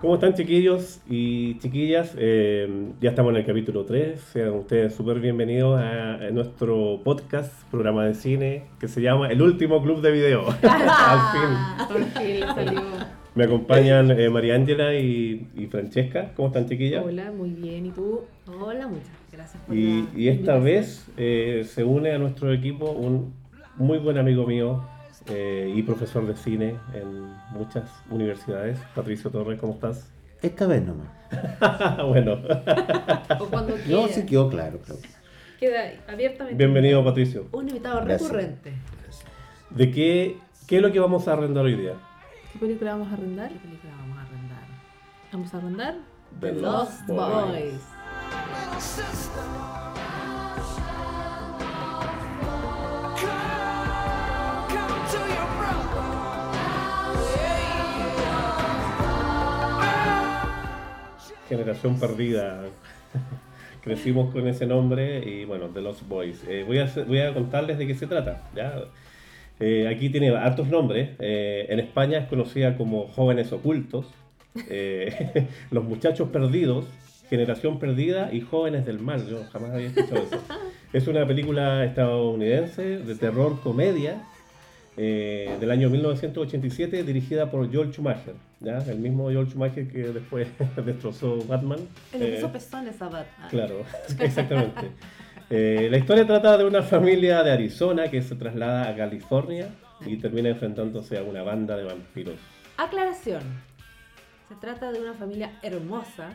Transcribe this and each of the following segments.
¿Cómo están chiquillos y chiquillas? Eh, ya estamos en el capítulo 3. Sean ustedes súper bienvenidos a, a nuestro podcast, programa de cine, que se llama El Último Club de Video. Al fin. Por fin salió. Me acompañan eh, María Ángela y, y Francesca. ¿Cómo están chiquillas? Hola, muy bien. ¿Y tú? Hola, muchas gracias por Y, la y esta invitación. vez eh, se une a nuestro equipo un muy buen amigo mío eh, y profesor de cine en muchas universidades. Patricio Torres, ¿cómo estás? Esta vez nomás. bueno, O cuando No, sí quedó claro, claro. Queda abiertamente. bienvenido Patricio. Un invitado Gracias. recurrente. ¿De qué, qué es lo que vamos a arrendar hoy día? ¿Qué película vamos a arrendar? ¿Qué película vamos a arrendar? Vamos a arrendar The Lost Boys. Generación Perdida. Crecimos con ese nombre y bueno, The Lost Boys. Eh, voy, a, voy a contarles de qué se trata. ¿ya? Eh, aquí tiene hartos nombres. Eh, en España es conocida como Jóvenes Ocultos, Los Muchachos Perdidos, Generación Perdida y Jóvenes del Mal. Yo jamás había escuchado eso. Es una película estadounidense de terror comedia eh, del año 1987 dirigida por Joel Schumacher, ¿ya? el mismo Joel Schumacher que después destrozó Batman. El que Eh, pezones a Batman. Claro, exactamente. Eh, la historia trata de una familia de Arizona que se traslada a California y termina enfrentándose a una banda de vampiros. Aclaración. Se trata de una familia hermosa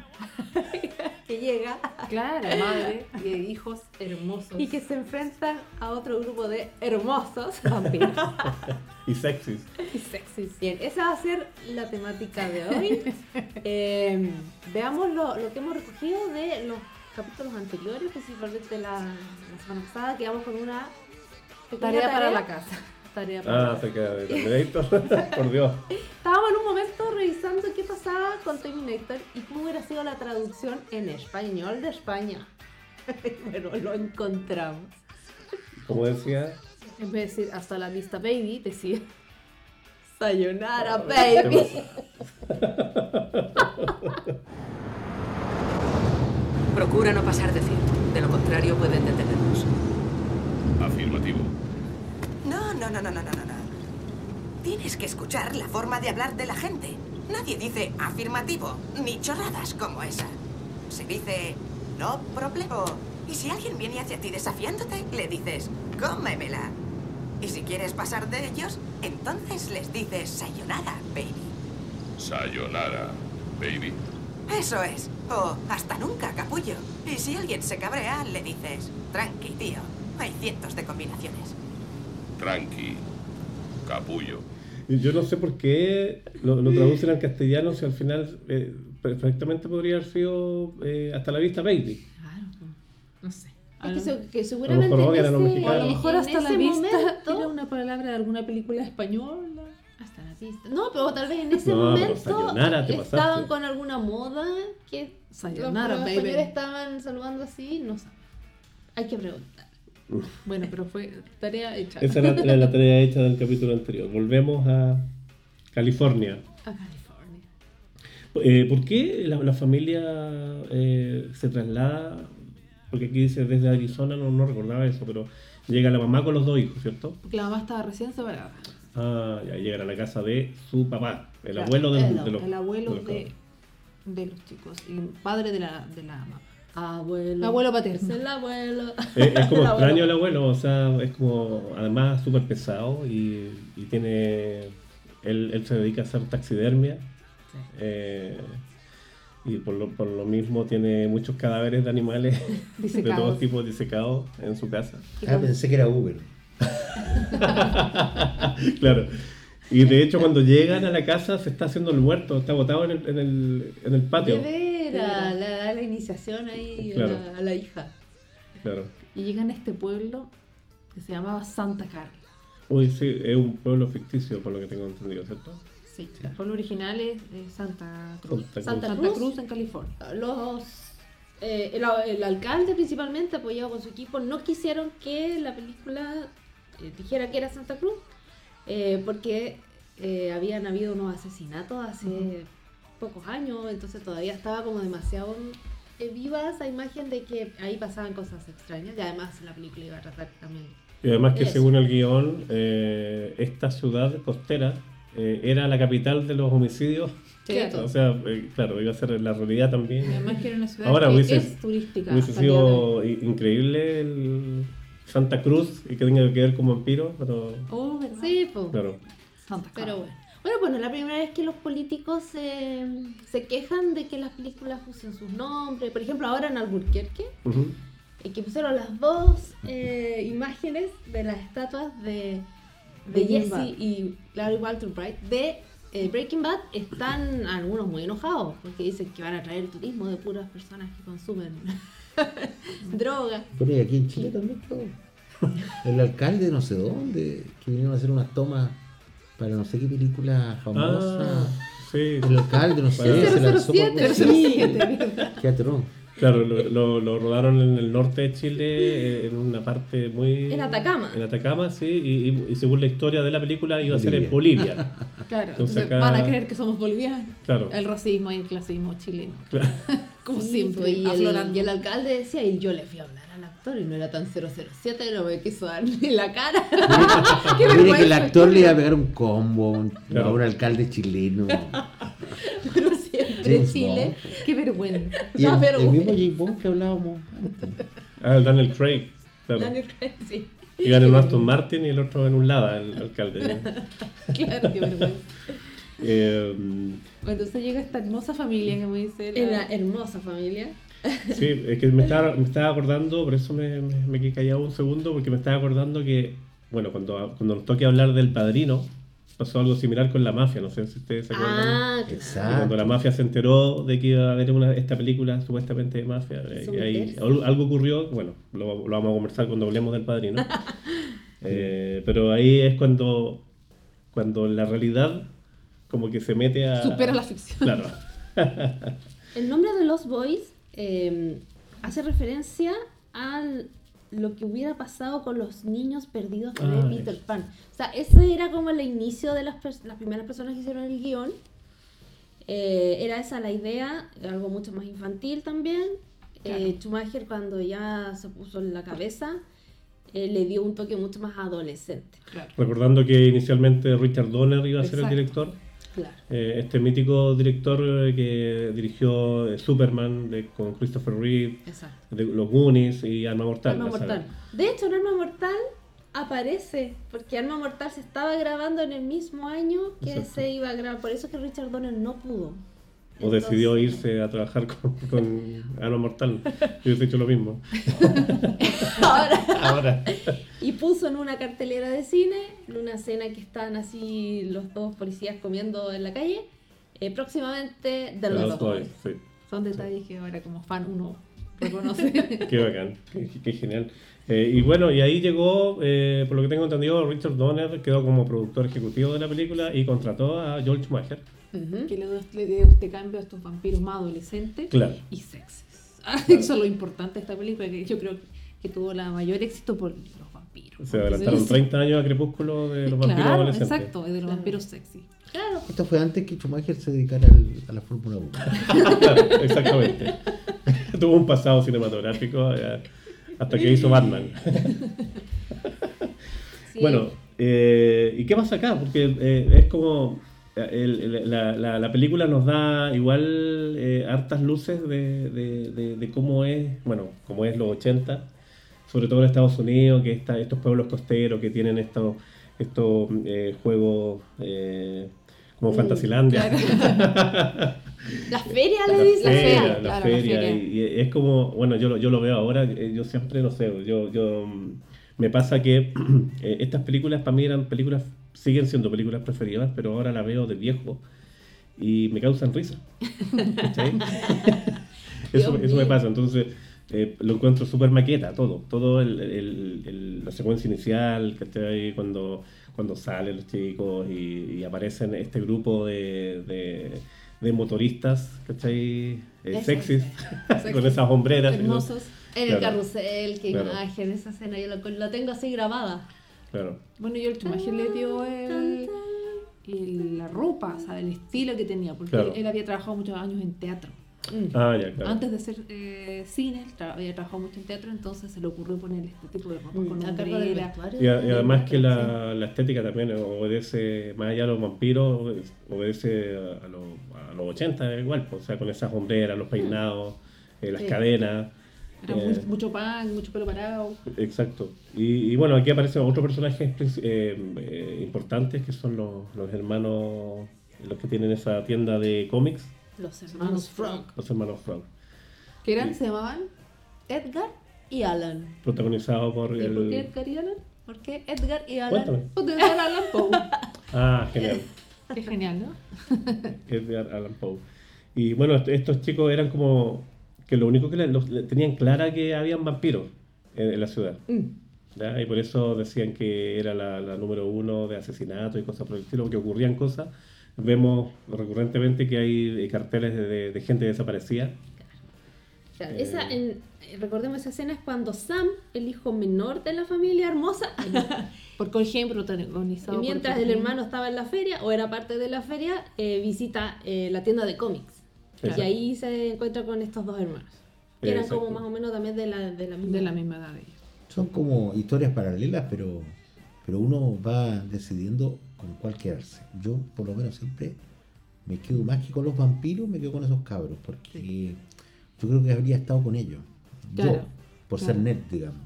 que llega Claro, madre y hijos hermosos. y que se enfrentan a otro grupo de hermosos vampiros. Y sexys. y sexys. Bien, esa va a ser la temática de hoy. Eh, veamos lo, lo que hemos recogido de los capítulos anteriores, principalmente la, la semana pasada. Quedamos con una pequeña Tarea para la casa. Tarea para Ah, la casa. se queda de Terminator. Por Dios. Estábamos en un momento revisando qué pasaba con Terminator y cómo hubiera sido la traducción en español de España. bueno, lo encontramos. Como decía, En vez de decir hasta la vista, baby, decía. Sayonara, ¿qué baby. Procura no pasar de 100. De lo contrario, pueden detenernos. Afirmativo. No, no, no, no, no, no, no. Tienes que escuchar la forma de hablar de la gente. Nadie dice afirmativo, ni chorradas como esa. Se dice no problema. Y si alguien viene hacia ti desafiándote, le dices cómemela. Y si quieres pasar de ellos, entonces les dices sayonara, baby. Sayonara, baby. Eso es. O hasta nunca, capullo. Y si alguien se cabrea, le dices tranqui, tío. Hay cientos de combinaciones. Tranqui. Capullo. Yo no sé por qué lo, lo traducen al castellano si al final eh, perfectamente podría haber sido eh, hasta la vista baby. Claro, no sé. A Es lo, que, se- que seguramente mejor a los ese- mexicanos. a lo mejor hasta la ese vista momento- era una palabra de alguna película española. Hasta la vista. No, pero tal vez en ese No, momento sayonara, te pasaste. estaban con alguna moda que Sayonara, los baby. españoles estaban saludando así, no sé. Hay que preguntar. Bueno, pero fue tarea hecha. Esa era, era la tarea hecha del capítulo anterior. Volvemos a California. A California. Eh, ¿Por qué la, la familia eh, se traslada? Porque aquí dice desde Arizona, no, no recordaba eso, pero llega la mamá con los dos hijos, ¿cierto? Porque la mamá estaba recién separada. Ah, ya llegan a la casa de su papá, el Claro, abuelo de, el, de los el abuelo de los de, de los chicos. Y el padre de la, de la mamá. Abuelo. Abuelo paterno. Es el abuelo. Es como El extraño abuelo. el abuelo, o sea, es como además súper pesado y, y tiene. Él, él se dedica a hacer taxidermia. eh, y por lo, por lo mismo tiene muchos cadáveres de animales de Disecados. todos tipos disecados en su casa. Ah, pensé que era Uber. claro. Y de hecho cuando llegan a la casa se está haciendo el muerto, está botado en el, en el, en el patio. De le da la iniciación ahí a, la, a la hija. Claro. Y llegan a este pueblo que se llamaba Santa Carla. Uy, sí, es un pueblo ficticio por lo que tengo entendido, ¿cierto? Sí, el pueblo original es Santa Cruz. Santa Cruz. Santa Santa Cruz. Cruz en California. Los, eh, el, el alcalde principalmente, apoyado con su equipo, no quisieron que la película eh, dijera que era Santa Cruz, eh, porque eh, habían habido unos asesinatos hace pocos años, entonces todavía estaba como demasiado eh, viva esa imagen de que ahí pasaban cosas extrañas y además la película iba a tratar también. Y además que Eso. según el guion, eh, esta ciudad costera eh, era la capital de los homicidios. Claro. O sea, eh, claro, iba a ser la realidad Y también. además que era una ciudad Ahora que hubiese- es turística. Hubiese de sido increíble el Santa Cruz y que tenga que ver como vampiro, pero Oh, ¿verdad? Sí, pues. claro. Santa Clara. Pero bueno. Bueno, pues no es la primera vez que los políticos se, se quejan de que las películas usen sus nombres. Por ejemplo, ahora en Albuquerque, Ujú. eh, que pusieron las dos eh, imágenes de las estatuas de, Jesse Bad. y Larry Walter Bright de eh, Breaking Bad. Están algunos muy enojados porque dicen que van a traer turismo de puras personas que consumen droga. Bueno, y aquí en Chile también todo. El alcalde de no sé dónde, que vinieron a hacer unas tomas para no sé qué película famosa. Ah, sí. El alcalde, no sé, Para- se lanzó por 007, Sí, Qué atroz. Claro, lo, lo- lo rodaron en el norte de Chile, en una parte muy... En Atacama. En Atacama, sí, y, y- y según la historia de la película iba a ser en Bolivia. Claro, Entonces entonces acá- van a creer que somos bolivianos. Claro. El racismo y el clasismo chileno. Claro. Como Sí, siempre, y el, y el alcalde decía, y yo le fui a hablar actor y no era tan 007, no me quiso dar ni la cara. Qué Mire que el actor le iba a pegar un combo un- Claro. a un alcalde chileno. Pero siempre James Chile. Bond. Qué vergüenza. Y el, mismo James Bond que hablábamos antes. Ah, el Daniel Craig. Claro. Daniel Craig, sí. Iban en un Aston Martin y el otro en un Lada, el alcalde. Claro, qué vergüenza. Eh, entonces llega esta hermosa familia que me dice. la- En la hermosa familia. sí, es que me estaba, me estaba acordando, por eso me, me, me quedé callado un segundo, porque me estaba acordando que, bueno, cuando, cuando nos toque hablar del padrino, pasó algo similar con la mafia, no sé si ustedes se acuerdan. Ah, Exacto. Cuando la mafia se enteró de que iba a haber una, esta película supuestamente de mafia, eh, y ahí al- algo ocurrió, bueno, lo, lo vamos a conversar cuando hablemos del padrino. Eh, pero ahí es cuando, cuando la realidad como que se mete a... Supera la ficción. Claro. El nombre de Los Boys eh, hace referencia a lo que hubiera pasado con los niños perdidos de Ah, Peter Pan. O sea, ese era como el inicio de las, las primeras personas que hicieron el guion. Eh, era esa la idea, algo mucho más infantil también. Eh, Schumacher cuando ya se puso en la cabeza, eh, le dio un toque mucho más adolescente. Claro. Recordando que inicialmente Richard Donner iba a ser el director. Claro. Eh, este mítico director eh, que dirigió eh, Superman de- con Christopher Reeve, de Los Goonies y Arma Mortal. Arma. Mortal. De hecho, en Arma Mortal aparece, porque Arma Mortal se estaba grabando en el mismo año que Exacto. se iba a grabar. Por eso es que Richard Donner no pudo. O decidió irse a trabajar con, con Arma Mortal. Yo hubiese hecho lo mismo. Ahora. Ahora. Y puso en una cartelera de cine, en una escena que están así los dos policías comiendo en la calle. eh, próximamente Boys. Boys, sí. Son detalles que ahora como fan uno reconoce. Qué bacán, qué, qué genial. Eh, y bueno, y ahí llegó, eh, por lo que tengo entendido, Richard Donner quedó como productor ejecutivo de la película y contrató a George Schumacher. Ujú. que le dio, le dio este cambio a estos vampiros más adolescentes Claro. y sexys. Eso es lo importante de esta película, que yo creo que tuvo la mayor éxito por los vampiros. Se adelantaron 30 años a Crepúsculo de los vampiros Claro, adolescentes. exacto, de los vampiros sexy. Claro. Esto fue antes que Schumacher se dedicara al- a la Fórmula 1. Exactamente. Tuvo un pasado cinematográfico eh, hasta que hizo Batman. Sí. Bueno, eh, ¿y qué pasa acá? Porque eh, es como. el- el- la, la- la película nos da igual eh, hartas luces de, de- de- de cómo es, bueno, cómo es los 80, sobre todo en Estados Unidos, que está, estos pueblos costeros que tienen estos, estos juegos como Mm, Fantasilandia. La feria La le dice. feria, feria, la claro, la feria, feria. Y, y es como, bueno, yo, lo- yo lo veo ahora, eh, yo siempre, no sé, yo, yo mm, me pasa que eh, estas películas para mí eran películas, siguen siendo películas preferidas, pero ahora las veo de viejo y me causan risa. Eso, eso me pasa, entonces eh, lo encuentro súper maqueta, todo, todo el, el- el- la secuencia inicial, ¿cachai? Cuando, cuando salen los chicos y, y aparecen este grupo de, de, de motoristas, ¿cachai? Eh, sexys, con esas hombreras. Hermosos. En el Claro. carrusel, qué Claro. imagen, esa escena, yo lo, lo tengo así grabada. Claro. Bueno, George Schumacher le dio el, el- la ropa, o sea, el estilo que tenía, porque Claro. él había trabajado muchos años en teatro. Ah, ya, claro. Antes de ser eh, cine, tra- había trabajado mucho en teatro, entonces se le ocurrió poner este tipo de ropa con Mm, del hombrera. Y, a- y además que Sí. la, la estética también obedece, más allá de los vampiros, obede- obedece a, los, a los 80 igual, pues, o sea, con esas hombreras, los peinados, eh, las Sí. cadenas. Era eh, mucho pan, mucho pelo parado. Exacto. Y, y bueno, aquí aparecen otros personajes eh, eh, importantes que son los, los hermanos, los que tienen esa tienda de cómics, Los hermanos Frog. los hermanos Frog, Que eran, Sí. se llamaban. Edgar y Alan. protagonizados por ¿Y por qué el... Edgar y Alan? ¿Por qué Edgar y Alan? Cuéntame. Pues Edgar Allan Poe. Ah, genial. Qué genial, ¿no? Edgar Allan Poe. Y bueno, est- estos chicos eran como que lo único que los- tenían clara que habían vampiros en, en la ciudad. ¿ya? Y por eso decían que era la, la número uno de asesinatos y cosas por el estilo, que ocurrían cosas. Vemos recurrentemente que hay eh, carteles de, de- de gente desaparecida. Claro, Eh. esa, en- recordemos esa escena es cuando Sam, el hijo menor de la familia hermosa, Por Colgen, protagonizado por mientras el hermano estaba en la feria o era parte de la feria, eh, visita eh, la tienda de cómics. Claro. Y ahí se encuentra con estos dos hermanos. Que eran Exacto. como más o menos también de la, de la misma de la misma edad de ellos. Son como historias paralelas, pero, pero uno va decidiendo con cuál quedarse. Yo, por lo menos, siempre me quedo más que con los vampiros, me quedo con esos cabros, porque yo creo que habría estado con ellos. Yo, por claro. ser nerd, digamos.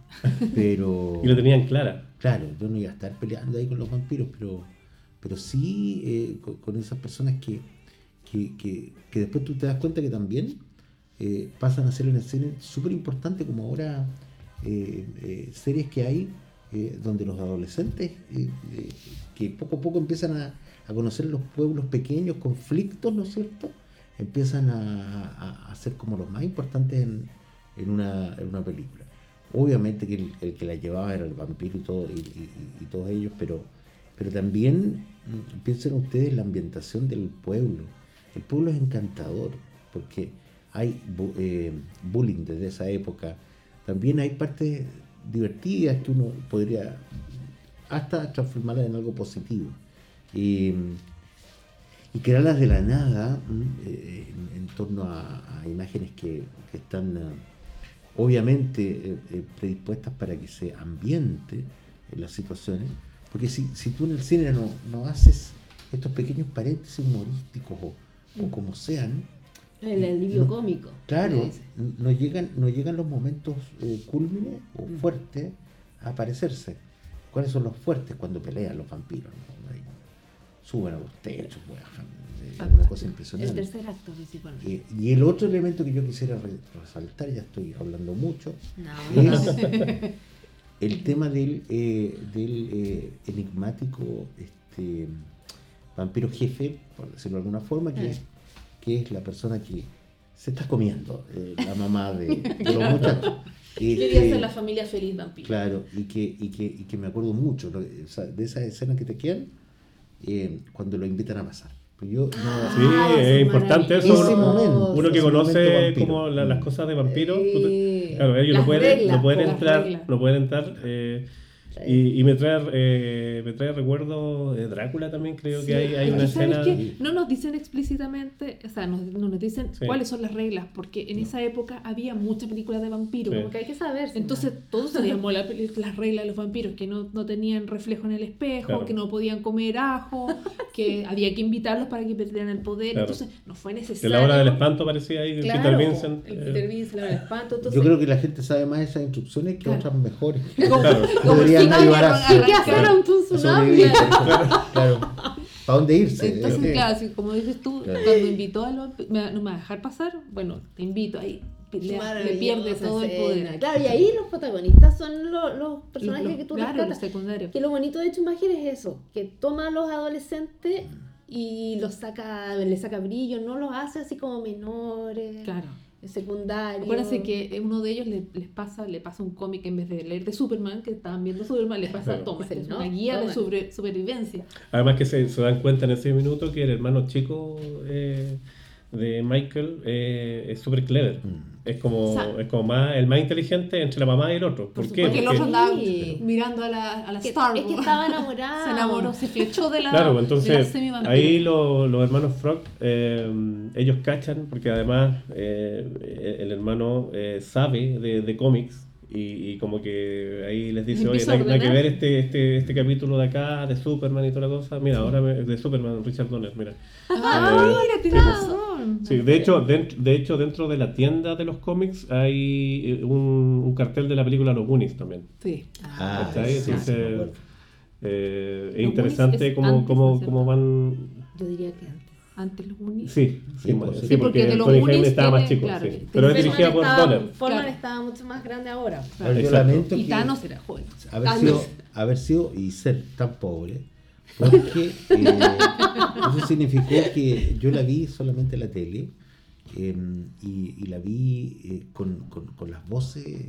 Pero, Y lo tenían clara. claro, yo no iba a estar peleando ahí con los vampiros, pero, pero sí eh, con, con esas personas que, que, que, que después tú te das cuenta que también eh, pasan a ser el cine súper importante, como ahora eh, eh, series que hay eh, donde los adolescentes eh, eh, que poco a poco empiezan a, a conocer los pueblos pequeños, conflictos, ¿no es cierto? Empiezan a, a- ser como los más importantes en, en una, en una película. Obviamente que el, el que la llevaba era el vampiro y, y, todos ellos, pero, pero también mm, piensen ustedes la ambientación del pueblo. El pueblo es encantador, porque hay eh, bullying desde esa época. También hay partes divertidas que uno podría hasta transformarlas en algo positivo. Y, y crearlas de la nada mm, eh, en, en torno a, a imágenes que, que están eh, obviamente eh, eh, predispuestas para que se ambiente en las situaciones. Porque si, si tú en el cine no, no haces estos pequeños paréntesis humorísticos o, o como sean, El alivio No, cómico. Claro, no llegan, no llegan los momentos eh, cúlmines o Mm. fuertes a aparecerse. ¿Cuáles son los fuertes cuando pelean los vampiros? no? Ahí Suben a los techos, bajan, eh, una cosa El impresionante. tercer acto principalmente. Y el otro elemento que yo quisiera re- resaltar, ya estoy hablando mucho, No, es el tema del, eh, del eh, enigmático este, vampiro jefe, por decirlo de alguna forma, que, es, que es la persona que se está comiendo, eh, la mamá de, de los muchachos. Quería Este, ser la familia feliz vampiro. Claro, y que, y que, y que me acuerdo mucho ¿no? O sea, de esas escenas que te quedan eh, cuando lo invitan a pasar. Pero yo no- Sí, Ah, eso es importante eso. Ese Uno, momento, uno que conoce vampiro. como la- las cosas de vampiros, tú te- Eh, claro, ellos no pueden, reglas, no pueden entrar, no pueden entrar. eh, y, y me trae eh, me trae recuerdo de Drácula también, creo que hay, hay una que, ¿sabes escena. No nos dicen explícitamente, o sea, nos- no nos dicen Sí. cuáles son las reglas, porque en esa época había muchas películas de vampiros. Sí. Como que hay que saber. Entonces todos sabíamos la las reglas de los vampiros, que no, no tenían reflejo en el espejo, Claro. que no podían comer ajo, que había que invitarlos para que perdieran el poder. Claro. Entonces no fue De necesario. la hora del espanto parecía ahí Claro, Peter Vincent. El eh, Peter Vincent, la hora del espanto. Entonces, yo creo que la gente sabe más esas instrucciones que Claro. otras mejores. Como- Claro. como Había- así. ¿Qué hacer Claro. ante un tsunami? Sobrevivir. claro. ¿Para dónde irse? Entonces, Eh, claro, así como dices tú, Claro. cuando invitó a los ¿me no me va a dejar pasar? Bueno, te invito ahí. Le, le pierde todo el poder. Claro, y ahí los protagonistas son lo- los personajes Los- que tú claro, rescatas. los secundarios. Que lo bonito de Chumager es eso, que toma a los adolescentes y los saca, le saca brillo, no los hace así como menores, Claro. Secundarios. Acuérdense que uno de ellos le, les pasa, le pasa un cómic en vez de leer de Superman, que estaban viendo Superman, le pasa Claro. toma, esta es una no, guía de sobre- supervivencia. Además que se, se dan cuenta en ese minuto que el hermano chico eh, de Michael eh, es súper clever. Mm. Es como, O sea- es como más, el más inteligente entre la mamá y el otro. ¿Por, Por qué? supuesto que el otro Porque- andaba Sí. mirando a la, a la Que- Star. es que estaba enamorado. Se enamoró, se flechó de la. Claro, de la entonces ahí lo- los hermanos Frog, eh, ellos cachan, porque además eh, el hermano eh, sabe de, de cómics y, y como que ahí les dice, oye, hay, que ver este, este, este capítulo de acá, de Superman y toda la cosa. Mira, ahora me- de Superman, Richard Donner, mira. Ah, Eh, mira, razón. Sí, de hecho, dent- de hecho, dentro de la tienda de los cómics hay eh, un, un cartel de la película Los Goonies también. Sí. Ah, ¿Cachai? sí, sí, Entonces, me acuerdo. eh, es interesante es cómo, antes, cómo, ¿no es cómo van Yo diría que antes. Antes los Goonies. Sí, sí, Sí, pues, sí, sí, porque, porque de los Goonies estaba más chico, claro, sí. pero es dirigida por estaba- Donner. Forman Claro. estaba mucho más grande ahora. Ahora, yo lamento Y que Thanos era joven. haber Thanos. sido, haber sido y ser tan pobre, porque eh, eso significó que yo la vi solamente en la tele eh, y, y la vi eh, con, con, con las voces.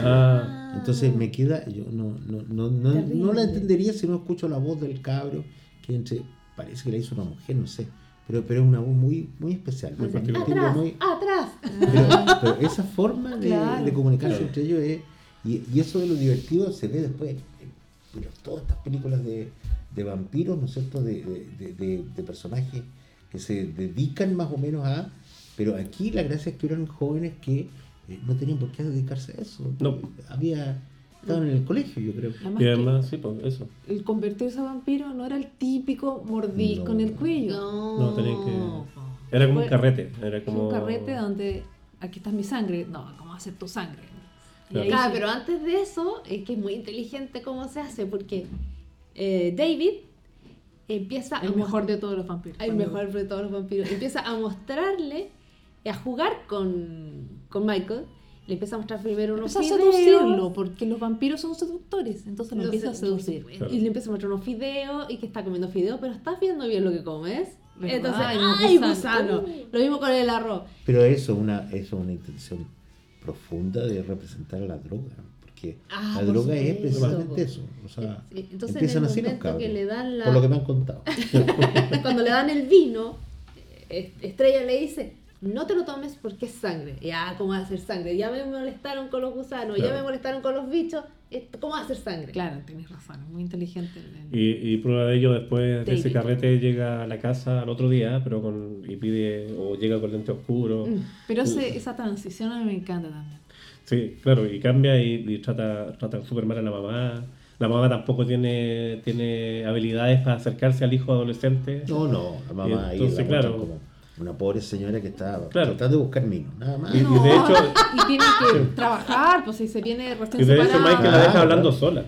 Ah, Entonces me queda, yo no, no, no, no, no la entendería si no escucho la voz del cabro, que entre, parece que la hizo una mujer, no sé, pero, pero es una voz muy, muy especial, muy Atrás, muy- atrás. pero, pero esa forma de, Claro. de comunicarse Claro. entre ellos es, y, y eso de lo divertido se ve después, en- pero todas estas películas de, de vampiros, ¿no es cierto?, de, de, de- de- personajes que se dedican más o menos a, pero aquí la gracia es que eran jóvenes que eh, no tenían por qué dedicarse a eso, No. había, estaban en el colegio yo creo. Además y además, sí, pues eso. el convertirse a vampiro no era el típico mordisco No. en el cuello. No. No, tenían que. Era como un carrete. Era como. un carrete donde aquí está mi sangre. No, ¿cómo ser tu sangre? Claro. ahí Claro, pero antes de eso, es que es muy inteligente cómo se hace, porque eh, David empieza el a mejor de todos los vampiros. el mejor de todos los vampiros, empieza a mostrarle, a jugar con, con Michael, le empieza a mostrar primero unos Empieza a videos, seducirlo, porque los vampiros son seductores. Entonces lo empieza a sé, seducir. Claro. Y le empieza a mostrar unos videos y que está comiendo fideos, pero estás viendo bien lo que comes. ¿Verdad? Entonces, Ay, no, ¡ay, gusano! Lo mismo con el arroz. Pero eso es una, eso es una intención profunda de representar a la droga, porque Ah, la por droga es precisamente eso. O sea, Sí, entonces, empiezan en el así los cabros, que le dan la- por lo que me han contado. Cuando le dan el vino, eh, Estrella le dice, no te lo tomes porque es sangre. Ya, ¿cómo va a ser sangre? Ya me molestaron con los gusanos, ya me molestaron con los bichos. esto- ¿Cómo va a ser sangre? Claro, tienes razón. es Muy inteligente. el- Y, y prueba de ello después de ese carrete llega a la casa al otro día, pero con y pide o llega con lente oscuro. Mm. Pero ese- esa transición a mí me encanta también. Sí, claro, y cambia y, y trata, trata súper mal a la mamá. La mamá tampoco tiene, tiene habilidades para acercarse al hijo adolescente. No, no, la mamá ahí Entonces, la claro. como una pobre señora que está Claro. tratando de buscar vino, nada más. Y, y No, de hecho, y tiene que trabajar, pues si se viene recién y de hecho separado, Michael la deja hablando claro. sola.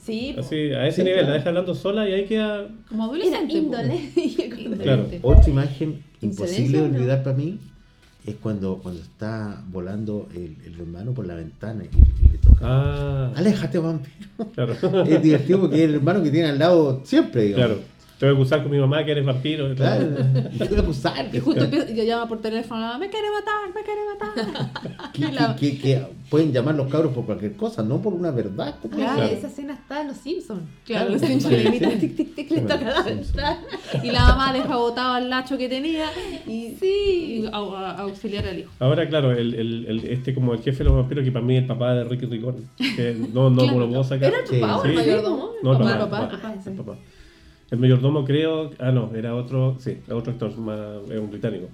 Sí, po. Así, a ese Sí, nivel, claro. la deja hablando sola y ahí queda. como adolescente. pues. índole. Claro. Otra imagen imposible de olvidar para mí es cuando, cuando está volando el, el hermano por la ventana y, y le toca. Ah, Aléjate, vampiro. claro. Es divertido porque es el hermano que tiene al lado siempre, digamos. claro. Te voy a acusar con mi mamá que eres vampiro. Claro. Te voy a acusar. Y justo empieza- y llama por teléfono, me quiere matar, me quiere matar. la- que pueden llamar los cabros por cualquier cosa, no por una verdad. Claro, Claro. esa escena está en Los Simpsons. Claro, Claro. los Simpsons le imitan. Tic, tic, tic, le toca la. Y la mamá deja botado al lacho que tenía y, Sí. y a, a- auxiliar al hijo. Ahora, claro, el, el, el- este como el jefe de los vampiros, que para mí es el papá de Ricky Ricón. Que no, no Claro. lo puedo sacar. ¿Era el Sí, papá sí. el mayordomo? No, el Papá, papá, papá, el papá, papá, el mayordomo creo, ah no, era otro, sí, otro actor, más, es un británico.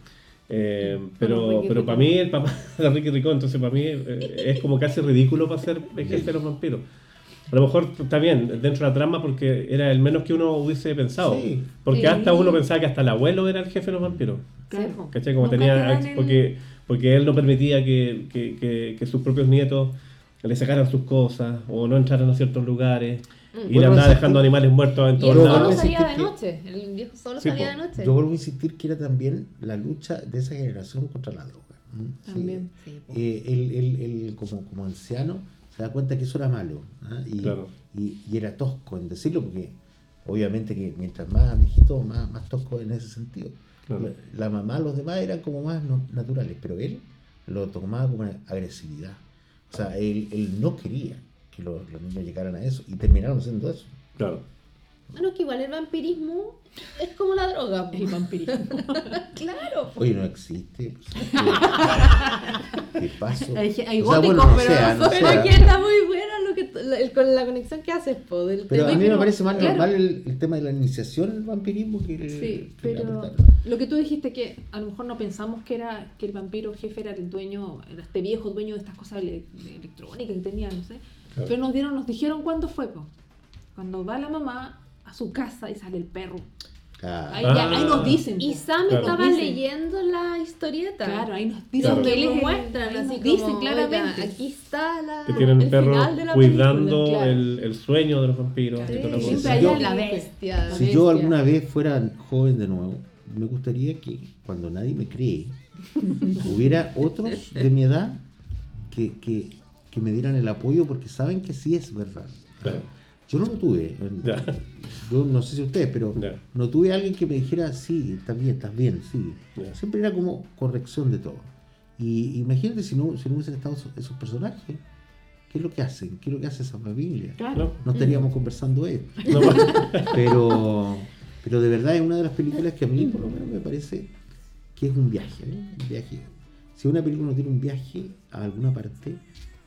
Eh, pero pero para mí el papá de Ricky Ricón, entonces para mí eh, es como casi ridículo para ser el jefe de los vampiros. A lo mejor está bien dentro de la trama porque era el menos que uno hubiese pensado. Sí. Porque Sí. hasta uno pensaba que hasta el abuelo era el jefe de los vampiros. Claro. ¿Cachai? Como Nunca tenía. te Porque, porque él no permitía que, que, que, que sus propios nietos le sacaran sus cosas o no entraran a ciertos lugares. Y le Bueno, andaba dejando tú- animales muertos en todos solo lados. sí salía de que- noche. El viejo solo Sí, salía de noche. Yo vuelvo a insistir que era también la lucha de esa generación contra la droga. Sí. También. Sí. Eh, él, él- él como, como anciano se da cuenta que eso era malo ¿ah? y, Claro. y, y era tosco en decirlo porque obviamente que mientras más viejito más, más tosco en ese sentido Claro. la, la mamá los demás eran como más no- naturales pero él lo tomaba como una agresividad o sea él, él no quería que los, los niños llegaran a eso y terminaron haciendo eso Claro. Bueno, es que igual el vampirismo es como la droga. El vampirismo. claro. Oye, no existe. pues, ¿Qué, paso? Hay- sea, bueno, no pero sea, no Pero sea. que está muy buena lo que, la- el- con la conexión que haces, po, del Pero a mí me parece más claro. normal el, el tema de la iniciación al vampirismo que el, Sí, que pero lo que tú dijiste que a lo mejor no pensamos que era que el vampiro jefe era el dueño, era este viejo dueño de estas cosas electrónicas que tenía, no sé. Claro. Pero nos dieron, nos dijeron cuándo fue, po. Cuando va la mamá a su casa y sale el perro. Ah, Ahí, Ah. ya- ahí nos dicen. Y. Sam Claro. estaba Dicen. leyendo la historieta. Claro, ahí nos dicen Claro. que él que es lo el- muestran ahí así nos como, dicen claramente. "Oiga, aquí está la, Que tienen el perros final de la cuidando película". claro. el, el sueño de los vampiros. y Sí, la Si hay yo- la que- bestia. la Si bestia. yo alguna vez fuera joven de nuevo, me gustaría que cuando nadie me cree, hubiera otros de mi edad que, que, que me dieran el apoyo porque saben que sí es verdad. Claro. Yo no lo tuve. Ya. Yo no sé si ustedes, pero no tuve alguien que me dijera, sí, estás bien, estás bien, sí. Siempre era como corrección de todo. Y imagínate si no, si no hubiesen estado esos, esos personajes, ¿qué es lo que hacen? ¿Qué es lo que hace esa familia? Claro. No estaríamos conversando esto. No, Pero, pero de verdad es una de las películas que a mí por lo menos me parece que es un viaje, ¿no? Un viaje. Si una película no tiene un viaje a alguna parte,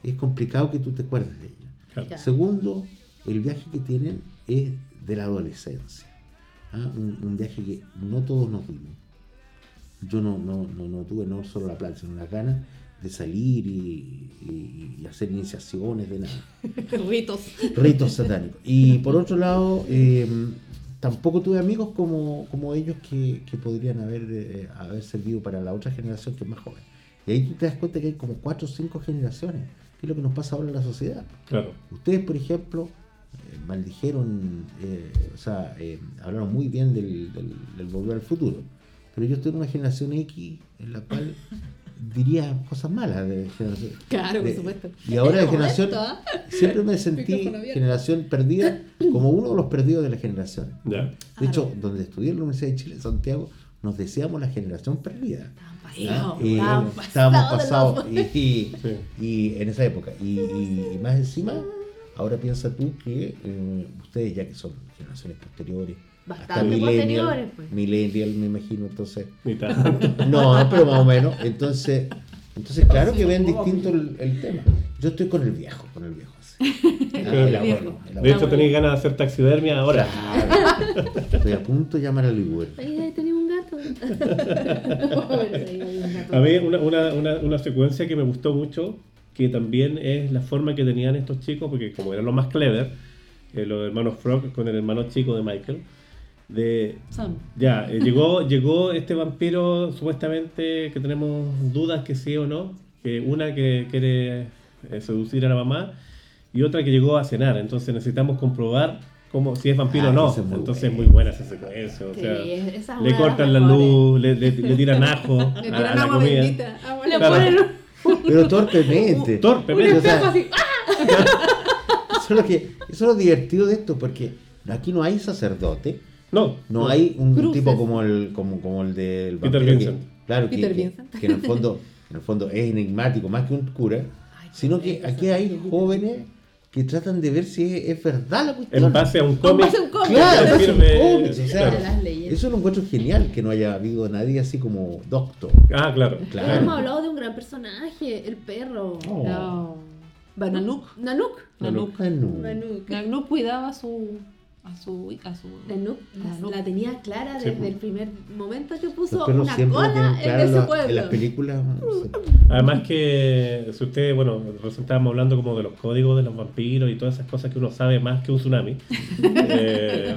es complicado que tú te acuerdes de ella. claro. Segundo, el viaje que tienen es de la adolescencia. ¿ah? Un, un viaje que no todos nos dimos. Yo no, no, no, no tuve no solo la plata, sino las ganas de salir y, y- y hacer iniciaciones de nada Ritos. ritos satánicos. Y por otro lado, eh, tampoco tuve amigos como, como ellos que, que podrían haber, eh, haber servido para la otra generación que es más joven. Y ahí tú te das cuenta que hay como cuatro o cinco generaciones, que es lo que nos pasa ahora en la sociedad. Claro. Ustedes, por ejemplo, eh, maldijeron, eh, o sea, eh, hablaron muy bien del, del, del Volver al Futuro, pero yo estoy en una generación X en la cual diría cosas malas de generación. Claro, por supuesto. Y ahora de generación, esto, ¿ah? siempre me sentí generación perdida como uno de los perdidos de la generación. De hecho, donde estudié en la Universidad de Chile, en Santiago, nos decíamos la generación perdida. ¿ah? Estábamos pasados de pasados y, y- Sí. y en esa época. Y, y- y más encima, ahora piensa tú que eh, ustedes, ya que son generaciones posteriores, hasta Bastante millennial, posteriores, pues. millennial me imagino, entonces, Ni tanto. no, pero más o menos, entonces, entonces claro que ven distinto el, el tema. Yo estoy con el viejo, con el viejo. Ah, el abuelo, el De abuelo. hecho, tenéis ganas de hacer taxidermia ahora. Claro. Estoy a punto de llamar al Uber. A mí una, una, una, una secuencia que me gustó mucho, que también es la forma que tenían estos chicos, porque como eran los más clever, eh, los hermanos Frog con el hermano chico de Michael, de Sam. ya, eh, llegó, llegó este vampiro supuestamente que tenemos dudas que sí o no, que una que quiere eh, seducir a la mamá y otra que llegó a cenar, entonces necesitamos comprobar cómo, si es vampiro Ah, o no, esa es muy entonces es buena. muy buena esa secuencia, o sea, es le cortan la luz, le, le- le tiran ajo a, Le a tiran la agua comida. bendita. Le Claro. ponen Pero torpemente. Torpemente. O sea, así. Eso es, lo que, eso es lo divertido de esto, porque aquí no hay sacerdote, No, no hay un Cruces. tipo como el, como, como el del Peter vampiro que- Vincent. claro, que, Peter que- Vincent. que en el fondo, en el fondo es enigmático, más que un cura, sino que aquí hay jóvenes que tratan de ver si es, es verdad la cuestión. en base a un cómic. Claro, que en base a un firme- cómic, o sea, claro. Las leyendas. Eso lo encuentro genial, que no haya habido nadie así como doctor. Ah, claro. Claro. Hemos hablado de un gran personaje, el perro. Oh. No. Nanuk. Nanuk. Nanuk. Ah, no. Nanuk. Nanuk cuidaba su. A su. a su. La, Nanuk. la tenía clara Sí, desde pues. el primer momento que puso una lo cola en ese la- pueblo. en las películas. no sé. Además que si ustedes, bueno, recién estábamos hablando como de los códigos de los vampiros y todas esas cosas que uno sabe más que un tsunami. Eh,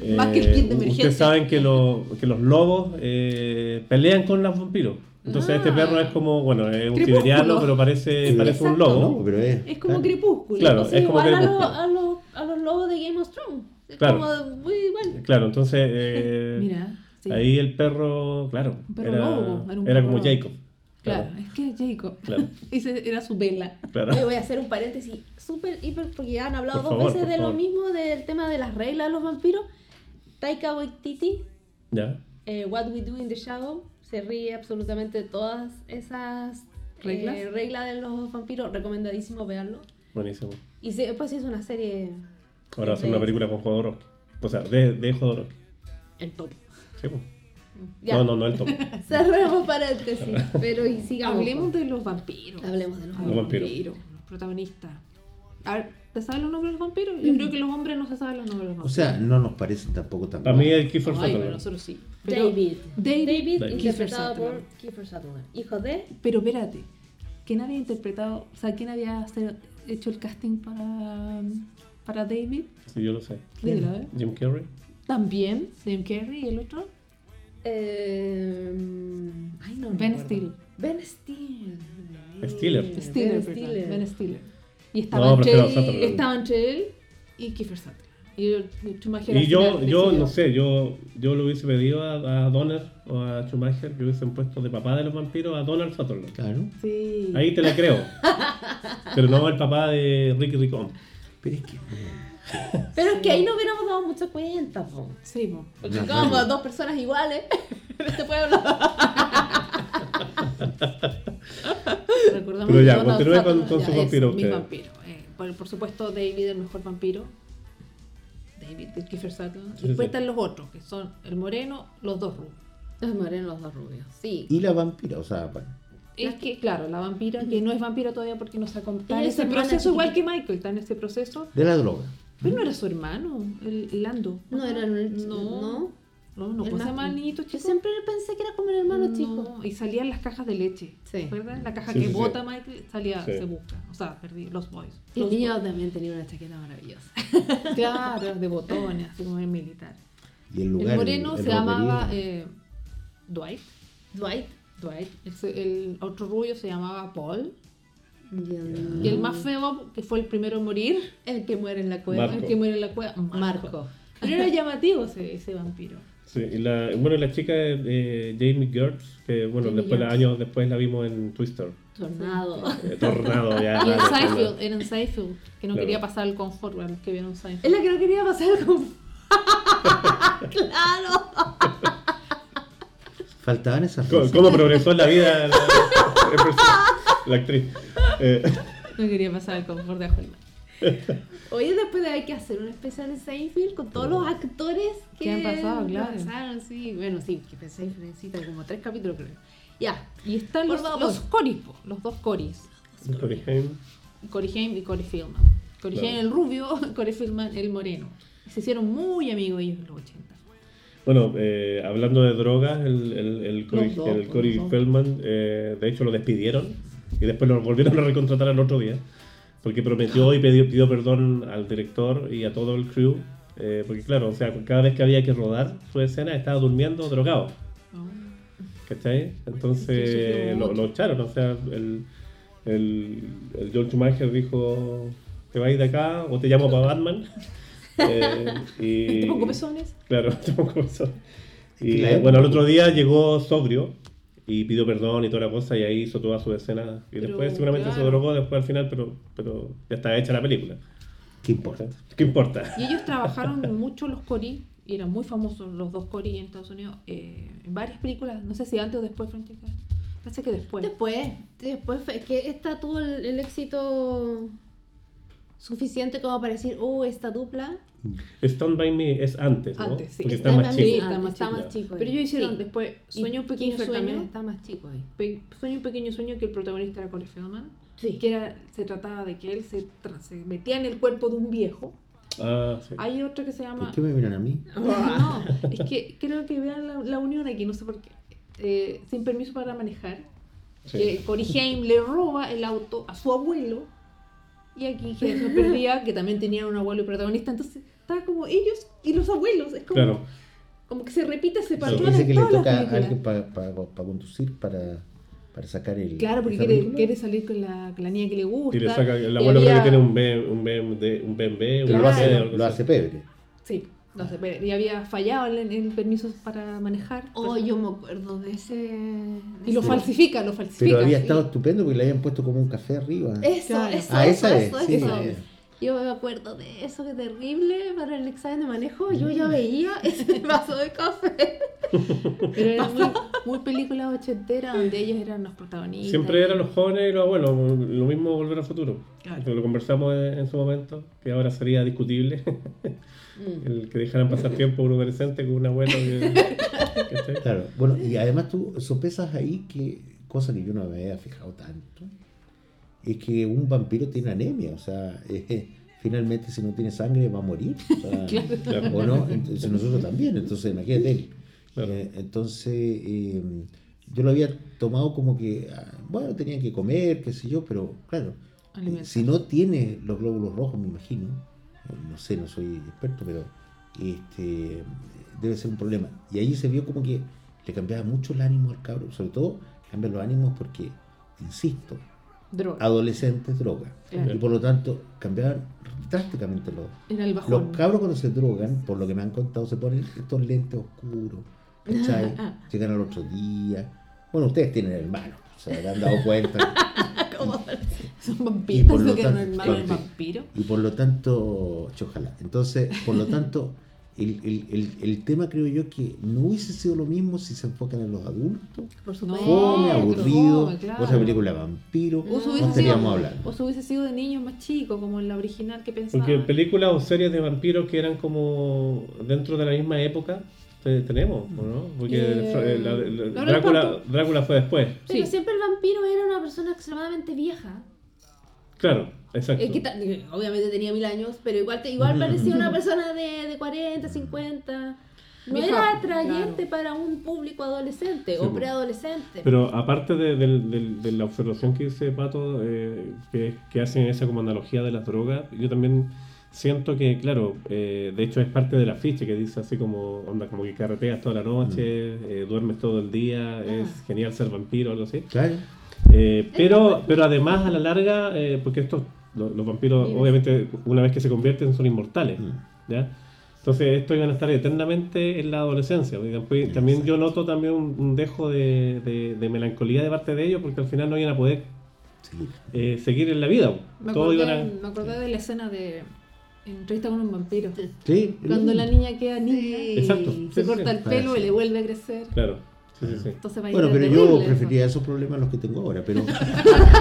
No, Más que el kit de eh, emergencia. Ustedes saben que, lo- que los lobos eh, pelean con los vampiros. Entonces este Ah. perro es como, bueno, es un Crepúsculo. siberiano, pero parece, Sí. parece un Exacto, lobo. No, pero es, Es como claro. crepúsculo. Claro, es como igual a los, Crepúsculo. a, los, a los lobos de Game of Thrones. Es Claro. como muy igual. Claro, entonces eh, Mira. sí. ahí el perro, claro, Un perro era, lobo, era un era perro como lobo. Jacob. Claro, es que Jacob. Claro. Ese era su vela. Claro. Oye, voy a hacer un paréntesis súper, hiper, porque ya han hablado Por dos favor, veces de lo favor. mismo, del tema de las reglas de los vampiros. Taika Waititi, ¿Ya? eh, What We Do in the Shadow, se ríe absolutamente de todas esas ¿Reglas? eh, reglas de los vampiros. Recomendadísimo verlo. Buenísimo. Y se, pues hizo una serie. Ahora va a hacer una película con Jodorowsky. O sea, de, de Jodorowsky. El top. Sí, pues. Ya. No, no, no el top. Cerremos paréntesis. Pero y sigamos. Hablemos de los vampiros. Hablemos de los Los vampiros. los protagonistas. A ver, ¿te sabes los nombres de los vampiros? Yo creo que los hombres no se saben los nombres de los O vampiros. sea, no nos parecen tampoco tan Para mí es Kiefer Ay, nosotros sí. Pero, David. David, David, David. interpretado Kiefer por Kiefer Sutherland. Hijo de. pero espérate. ¿Quién había interpretado, o sea, quién había hecho el casting para, para David? Sí, yo lo sé. Ver. Jim Carrey. También, Jim Carrey y el otro. Eh, ay, no. Ben recuerdo. Stiller. Ben Stiller. Stiller. Ben Stiller, Stiller. Ben Stiller. Y estaba, No, entre, él, estaba entre él y Kiefer Sutherland. Y yo, yo no sé, yo, yo le hubiese pedido a, a Donner o a Schumacher que hubiesen puesto de papá de los vampiros a Donald Sutherland. Claro. Sí. Ahí te la creo. Pero no el papá de Ricky Ricón. Pero es que. eh, Pero es que ahí no hubiéramos dado mucha cuenta, po. Sí, po. Porque No, como no. dos personas iguales en este pueblo. Recordamos Pero ya, continúe con- con es vampiros Mi ustedes. vampiro. Eh, por, por supuesto, David, el mejor vampiro. David, de Kiefer Sutherland. Sí, y después sí. están los otros, que son el moreno, los dos rubios. Los morenos, los dos rubios. Sí. Y la vampira, o sea, bueno. Es que, claro, la vampira, que no es vampira todavía porque no se está en ese proceso, igual que. Michael, está en ese proceso. De la droga. Pero no era su hermano, el el Lando. No era el No, no. no, no, El ¿cómo se más- llama el niñito Yo chico? siempre pensé que era como el hermano chico. No, y salían las cajas de leche. Sí. ¿Verdad? La caja Sí, que sí, sí. bota Michael salía, Sí. se busca. O sea, perdí, los boys. Y el Los niño también tenía una chaqueta maravillosa. Claro, de botones, así como el militar. Y el lugar. el moreno el se llamaba eh, Dwight. Dwight. Dwight. El, el otro rubio se llamaba Paul. Y el, Y el más feo, que fue el primero en morir, el que muere en la cueva. Marco. el que muere en la cueva, Marco. Marco. Pero era llamativo ese, ese vampiro. Sí, y la, bueno, la chica de Jamie Gertz, que bueno, Jamie después Gertz. años después la vimos en Twister. Tornado. Eh, Tornado, ya. Y en claro, Seinfeld, era en Seinfeld, que no Claro. quería pasar el confort los que vieron Es Seinfeld. la que no quería pasar con. ¡Claro! Faltaban esas ¿Cómo, cosas. cómo progresó en la vida la, la persona- la actriz? Eh, No quería pasar el confort de ajo el mar. Oye, después de hay que hacer un especial de Seinfeld con todos los actores que, Que han pasado, claro. pasaron, sí. Bueno, sí, que Seinfeld necesita como tres capítulos, creo. Ya. Y están los, favor. los Corys, po, los dos Corys. Corey Haim. Corey Haim y Corey Feldman. Claro. Haim el rubio, Corey Feldman el moreno. Se hicieron muy amigos ellos en los 80. Bueno, eh, hablando de drogas, el, el, el Corey, dos, el. Feldman, eh, de hecho lo despidieron y después lo volvieron a recontratar al otro día, porque prometió y pidió, pidió perdón al director y a todo el crew, eh, porque claro, o sea, cada vez que había que rodar su escena estaba durmiendo drogado, ¿cachai? Sí, Entonces lo, lo echaron, o sea, el, el, el George Schumacher dijo, te vais de acá o te llamo para Batman. Eh, y, ¿Te pongo pezones? Claro, te pongo eso. Y la época- bueno, el otro día llegó sobrio y pidió perdón y toda la cosa y ahí hizo toda su escena. Y Pero, después seguramente se claro. drogó después al final, pero, pero ya está hecha la película. ¿Qué importa? ¿Qué importa? Y ellos trabajaron mucho los Cory, y eran muy famosos los dos Cory en Estados Unidos, eh, en varias películas. No sé si antes o después, Francesca. Parece que después. Después, después fue que esta tuvo el, el éxito suficiente como para decir, oh, esta dupla. Stand By Me es antes, ¿no? Antes, sí. Porque Está está más chico. está más está chico. más chico. Pero ellos hicieron Sí. después Sueño Y un pequeño Kiefer sueño. también está más chico ahí. Pe- Sueño un pequeño sueño que el protagonista era Corey Feldman. Sí. Que era, se trataba de que él se, se metía en el cuerpo de un viejo. Ah, sí. Hay otro que se llama. ¿Por qué me miran a mí? No, es que creo que vean la, la unión aquí, no sé por qué. Eh, sin permiso para manejar. Sí. Que Cory Haim le roba el auto a su abuelo. Y aquí que se perdía, que también tenían un abuelo y protagonista. Entonces, estaba como ellos y los abuelos. Es como, Claro. como que se repite ese Sí, patrón en que le todas las toca a películas. alguien para conducir, para, para sacar el. Claro, porque quiere, quiere salir con la, con la niña que le gusta. Y le saca, el y abuelo creo que tiene un BM, un BM, un BMW, un lo hace, lo hace pebre. Sí, no sé, pero- y había fallado en el permiso para manejar. Oh, yo me acuerdo de ese. de Y lo ese- falsifica, lo falsifica. Pero había sí. estado estupendo porque le habían puesto como un café arriba. Eso, Claro. eso, Ah, eso, esa es, eso, sí, eso. Yo me acuerdo de eso, que terrible para el examen de manejo. Yo ya veía ese vaso de café. Pero era muy, muy película ochentera donde ellos eran los protagonistas. Siempre eran los jóvenes y los abuelos, lo mismo volver al futuro. Claro. Lo conversamos en, su momento, que ahora sería discutible. Mm. el que dejaran pasar tiempo un adolescente con un abuelo. Claro, bueno, y además tú sopesas ahí que, cosa que yo no me había fijado tanto, es que un vampiro tiene anemia, o sea, eh, finalmente si no tiene sangre va a morir, o, sea, Claro. ¿o no? Entonces nosotros también, entonces imagínate él. Claro. Eh, entonces eh, yo lo había tomado como que, ah, bueno, tenían que comer, qué sé yo, pero claro, si no tiene los glóbulos rojos, me imagino, no sé, no soy experto, pero este debe ser un problema. Y ahí se vio como que le cambiaba mucho el ánimo al cabro, sobre todo cambian los ánimos porque, insisto, Droga. adolescentes droga. Claro. Y por lo tanto cambiaban drásticamente los, Era el los cabros cuando se drogan, por lo que me han contado, se ponen estos lentes oscuros, ¿cachai? Llegan al otro día. Bueno, ustedes tienen hermanos, se habrán dado cuenta. Son Y vampiros, por lo tanto- es vampiro. Y por lo tanto, ojalá. Entonces, por lo tanto, el, el- el- el tema creo yo que no hubiese sido lo mismo si se enfocan en los adultos. Por No, supuesto. Fome, aburrido, fome, claro. otra película de vampiro. O se No hubiese estaríamos sido, hablando. o se hubiese sido de niños más chicos, como en la original que pensaba. Porque películas o series de vampiros que eran como dentro de la misma época tenemos, ¿o ¿no? Porque Eh, eh, la- la- no, Drácula. Drácula fue después. Pero Sí. siempre el vampiro era una persona extremadamente vieja. Claro, exacto. Es que obviamente tenía mil años, pero igual, te- igual parecía una persona de, de 40, 50. No Vieja, era atrayente claro. para un público adolescente Sí, o preadolescente. Pero aparte de, del- del- de la observación que dice Pato, eh, que, que hacen esa como analogía de las drogas, yo también siento que, claro, eh, de hecho es parte del afiche que dice así como, onda, como que carreteas toda la noche, eh, duermes todo el día, es genial ser vampiro o algo así. Claro. Eh, pero, pero además a la larga, eh, porque estos, lo- los, vampiros obviamente una vez que se convierten son inmortales, Mm. ¿ya? Entonces estos iban a estar eternamente en la adolescencia. después también yo noto también un, un dejo de, de- de melancolía de parte de ellos porque al final no iban a poder Sí. eh, seguir en la vida. Me Todos acordé, iban a... me acordé de la escena de Entrevista con un vampiro. Sí, Cuando la niña queda niña y Exacto. se Sí, corta sí. el pelo y le vuelve a crecer. Claro, sí, sí, sí. Entonces va a Bueno, pero yo prefería esos problemas a los que tengo ahora, pero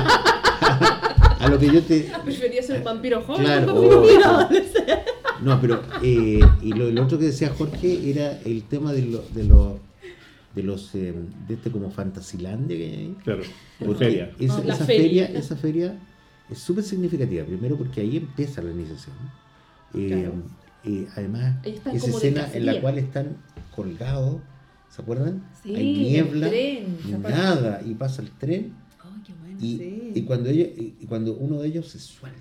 a lo que yo te, Prefería ser un vampiro joven. Claro, vampiro oh. No, pero eh, y lo, lo otro que decía Jorge era el tema de los de los de los eh, de este como Fantasilandia que hay ahí. Claro, feria. Esa, La esa feria. feria, esa feria es súper significativa. Primero porque ahí empieza la iniciación. Eh, Claro. eh, además, esa escena en la cual están colgados, ¿se acuerdan? Sí, Hay el niebla, tren, nada, y pasa el tren. Ay, qué bueno, Y, sí. y cuando ellos, y, cuando uno de ellos se suelta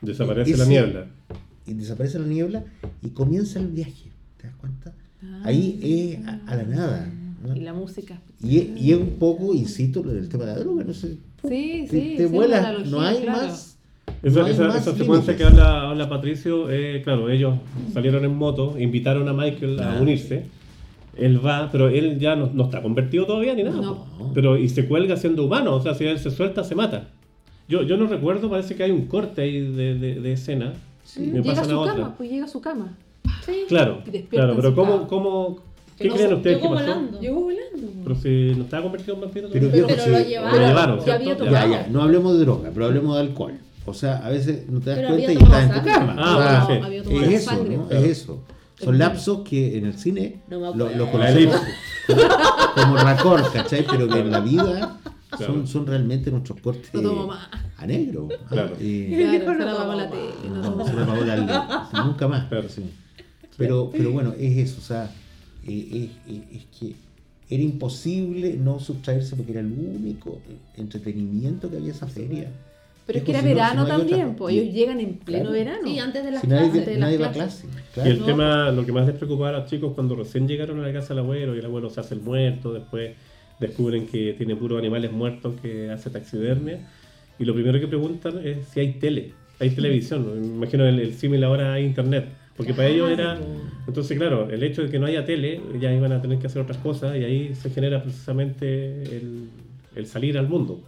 Desaparece la niebla. y desaparece la niebla y comienza el viaje. ¿Te das cuenta? Ah. Ahí es a, a la nada. ¿no? Y la música. Y, es- y es un poco, insisto, lo del tema de la droga, no sé. Sí, te, sí. te sí, vuelas, no hay claro. más. Esa, no esa, esa secuencia que habla, habla Patricio, eh, claro, ellos salieron en moto, invitaron a Michael a Ah. unirse. Él va, pero él ya no, no está convertido todavía ni nada. No. Pero y se cuelga siendo humano, o sea, si él se suelta, se mata. Yo, yo no recuerdo, parece que hay un corte ahí de, de, de escena. Me Llega a su otra. cama, pues llega a su cama. Claro, despierta claro, en pero ¿cómo, cómo, ¿qué no, creen ustedes que pasó? volando. Llegó volando. Pero si no estaba convertido en vampiro Pero viejo, Pero lo sí, llevaron. Lo llevaron, ya había. Ya, ya, no hablemos de droga, pero hablemos de alcohol. O sea, a veces no te das Pero cuenta y estás en tu cama. Ah, bueno, sí. había tomado es eso, sangre. ¿no? Claro. Es eso. Son lapsos que en el cine No me lo, acuerdo. lo conocemos como racor, ¿cachai? Pero que en la vida Claro. son, son realmente nuestros cortes No a negro. ¿ah? Claro. Y- Claro, se la apagó la toma tele. no, no se toma me apagó la luz. Nunca más. Claro. sí. Pero, pero bueno, es eso. O sea, eh, es, es- es que era imposible no sustraerse porque era el único entretenimiento que había esa feria. Pero es que era si no- verano si no hay también, otra- pues ellos llegan en pleno Claro. verano. Sí, antes de las Si nadie, clases. de las nadie va a clases. clase. Y el tema, lo que más les preocupaba a los chicos cuando recién llegaron a la casa del abuelo y el abuelo se hace el muerto, después descubren que tiene puros animales muertos que hace taxidermia. Y lo primero que preguntan es si hay tele, hay televisión. Me imagino el, el símil ahora hay internet. Porque para ellos era. Entonces, claro, el hecho de que no haya tele, ya iban a tener que hacer otras cosas y ahí se genera precisamente el, el salir al mundo.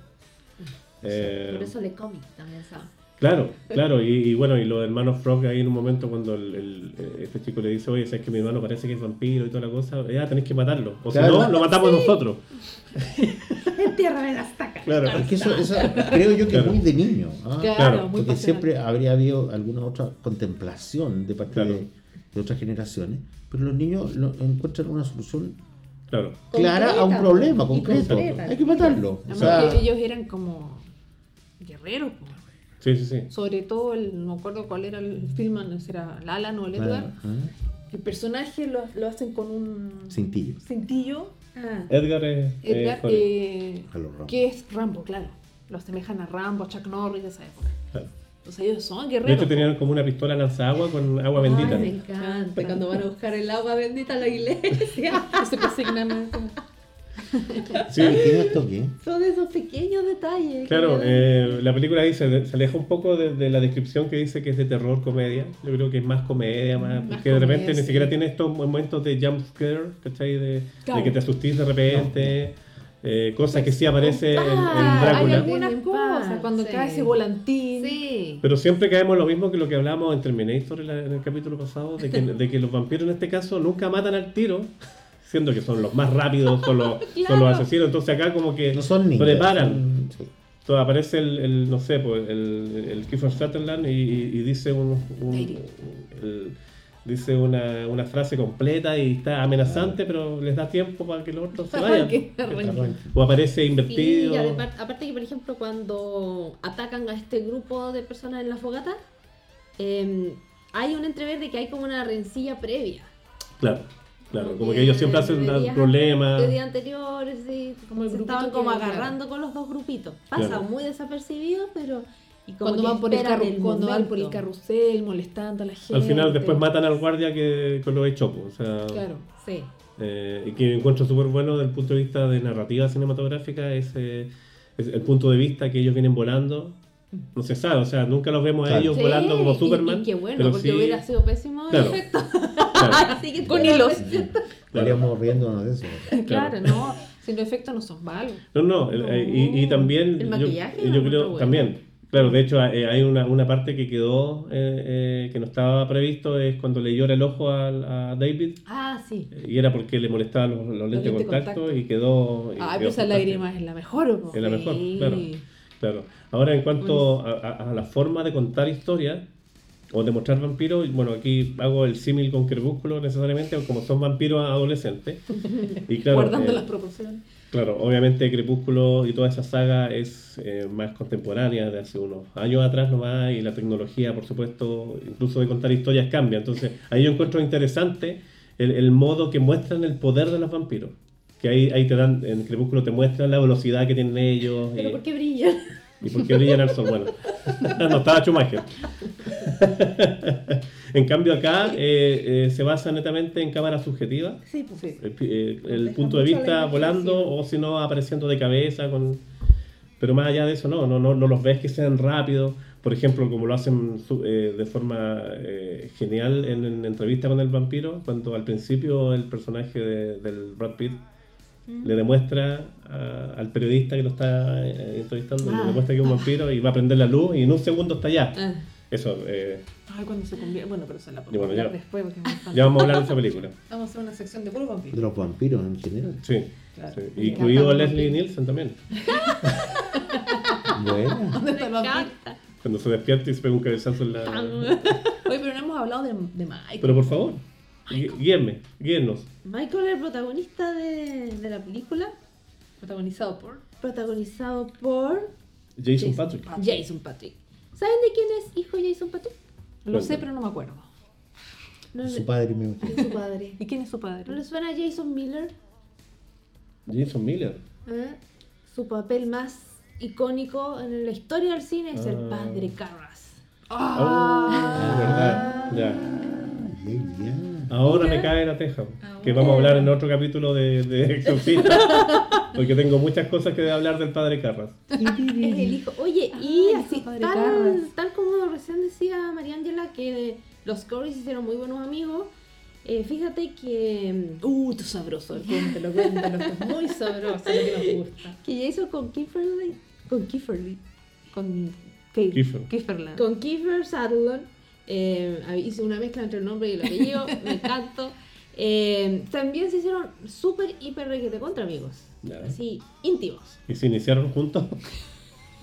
Eh, Por eso le cómic también, ¿sabes? Claro, claro, y, y bueno, y los hermanos Frog ahí en un momento cuando el, el- eh, este chico le dice, oye, sabes que mi hermano parece que es vampiro y toda la cosa, ya tenés que matarlo, o si no, lo matamos nosotros. Entierra en las tacas. Claro, Es que eso, eso creo yo que Claro. es muy de niño. ¿ah? Claro, Claro, muy Porque siempre habría habido alguna otra contemplación de parte Claro. de, de otras generaciones, pero los niños lo- encuentran una solución claro. clara a un problema concreto. concreta. Hay que matarlo. O Además sea, que ellos eran como guerreros. po. Sí, sí, sí. Sobre todo, el, no me acuerdo cuál era el film, el Alan o el ah, ah, El personaje lo, lo hacen con un cintillo. cintillo. Ah, Edgar es... Edgar, eh, Rambo. que es Rambo, claro. Lo asemejan a Rambo, a Chuck Norris de esa época. Claro. Entonces ellos son De guerreros. hecho tenían como una pistola lanzagua con agua bendita. Ay, me encanta. Cuando van a buscar el agua bendita a la iglesia. se persignan como- Sí, ¿Tiene esto qué? Son esos pequeños detalles. Claro, eh, la película ahí se, se aleja un poco de, de la descripción que dice que es de terror, comedia. Yo creo que es más comedia, más, Más porque de repente comedia, ni sí. siquiera tiene estos momentos de jump scare, ¿cachai? De, de Claro. que te asustís de repente, eh, cosas que sí aparece en, en Ah, Hay Drácula. algunas cosas, cuando sí. cae ese volantín. Sí. Pero siempre caemos lo mismo que lo que hablamos en Terminator en, la- en el capítulo pasado, de que, de que los vampiros en este caso nunca matan al tiro, siendo que son los más rápidos, son los, son los asesinos. Entonces acá como que No son niños. preparan. son- sí. Entonces aparece el, el, no sé, pues, el, el Kiefer Sutherland y, dice un, un- Lady. el- dice una, una frase completa y está amenazante, pero les da tiempo para que los otros se vayan. O aparece invertido. aparte que, por ejemplo, cuando atacan a este grupo de personas en la fogata, eh, hay un entrever de que hay como una rencilla previa. Claro, claro, como que ellos siempre hacen problemas. De días anteriores, sí, Como el se estaban como claro. agarrando con los dos grupitos. Pasa Claro. muy desapercibido, pero... Y como Cuando que van, por el cuando van por el carrusel molestando a la gente. Al final después matan al guardia que con lo hecho, pues, o sea, Claro. Sí. eh, y que encuentro súper bueno desde el punto de vista de narrativa cinematográfica, es, eh, es el punto de vista que ellos vienen volando. No se sabe, o sea, nunca los vemos a Claro. ellos Sí, volando como Superman. Y, qué bueno, pero porque sí- hubiera sido pésimo el Claro. efecto. claro, Así que Con hilos. Estaríamos riéndonos de eso. Claro, no. Si los efectos no son malos. No, no, el- eh, y, y también. El yo- maquillaje yo, lo creo bueno. también. Claro, de hecho, eh, hay una, una parte que quedó, eh, eh, que no estaba previsto, es cuando le llora el ojo al- a, David, Ah, sí. y era porque le molestaban los, los lentes de lentes de contacto, contacto. y quedó. y Ah, quedó pero esa lágrima es la mejor. po. Es la mejor, Sí. claro. Claro. Ahora, en cuanto a, a- a la forma de contar historias o de mostrar vampiros, bueno, aquí hago el símil con Crepúsculo necesariamente, como son vampiros adolescentes. Y claro, Guardando eh, las proporciones. Claro, obviamente Crepúsculo y toda esa saga es eh, más contemporánea de hace unos años atrás nomás y la tecnología, por supuesto, incluso de contar historias cambia. Entonces, ahí yo encuentro interesante el, el modo que muestran el poder de los vampiros. Que ahí, ahí te dan, en Crepúsculo te muestran la velocidad que tienen ellos Pero y, ¿por qué brillan? Y por qué sol. Bueno, no estaba Schumacher. en cambio acá eh, eh, se basa netamente en cámara subjetiva Sí, pues. Sí. el, eh, el Deja punto de vista volando o si no apareciendo de cabeza con pero más allá de eso no no no, no los ves que sean rápidos por ejemplo como lo hacen de forma genial en, en entrevista con el vampiro cuando al principio el personaje de- del Brad Pitt Mm. le demuestra a- al periodista que lo está eh, entrevistando le Ah. demuestra que es un vampiro y va a prender la luz y en un segundo está allá Ah. eso eh, Ay, cuando se convierte. Bueno, pero se la podemos bueno, hablar ya. después porque encanta. ya vamos a hablar de esa película Vamos a hacer una sección de puros vampiros. De los vampiros en general. sí, Claro. sí. Incluido los Leslie. Nielsen también Bueno. ¿Dónde está el vampiro? Cuando se despierta y se pega un cabezazo en la... Oye, pero no hemos hablado de, de Mike. Pero por favor, guíenme, guíennos. Michael, el protagonista de, de la película, protagonizado por protagonizado por Jason, Jason Patrick. Patrick. Jason Patrick. ¿Saben de quién es hijo Jason Patrick? Lo sé, pero no me acuerdo. No Su le- padre me es su padre. ¿Y quién es su padre? ¿No le suena a Jason Miller? Jason Miller. ¿Eh? Su papel más icónico en la historia del cine es el Ah. padre Carras. Ah, verdad. Ya. Ya, ya. Ahora me cae la teja. Que vamos a hablar en otro capítulo de, de Exorcista. Porque tengo muchas cosas que hablar del padre Carras. Es el hijo. Oye, y Ah, así, tal, tal como recién decía María Ángela, que los Corys hicieron muy buenos amigos. eh, fíjate que, Uh, esto es sabroso. Cuéntalo, cuéntalo. Esto es muy sabroso, lo que nos gusta. que Jason con Kiefer con Kiefer Con Kiefer. Kieferland. con Kiefer Sutherland. Eh, hice una mezcla entre el nombre y el apellido, me encantó. Eh, también se hicieron súper, hiper requete contra amigos. Ya. Así, íntimos. ¿Y se iniciaron juntos?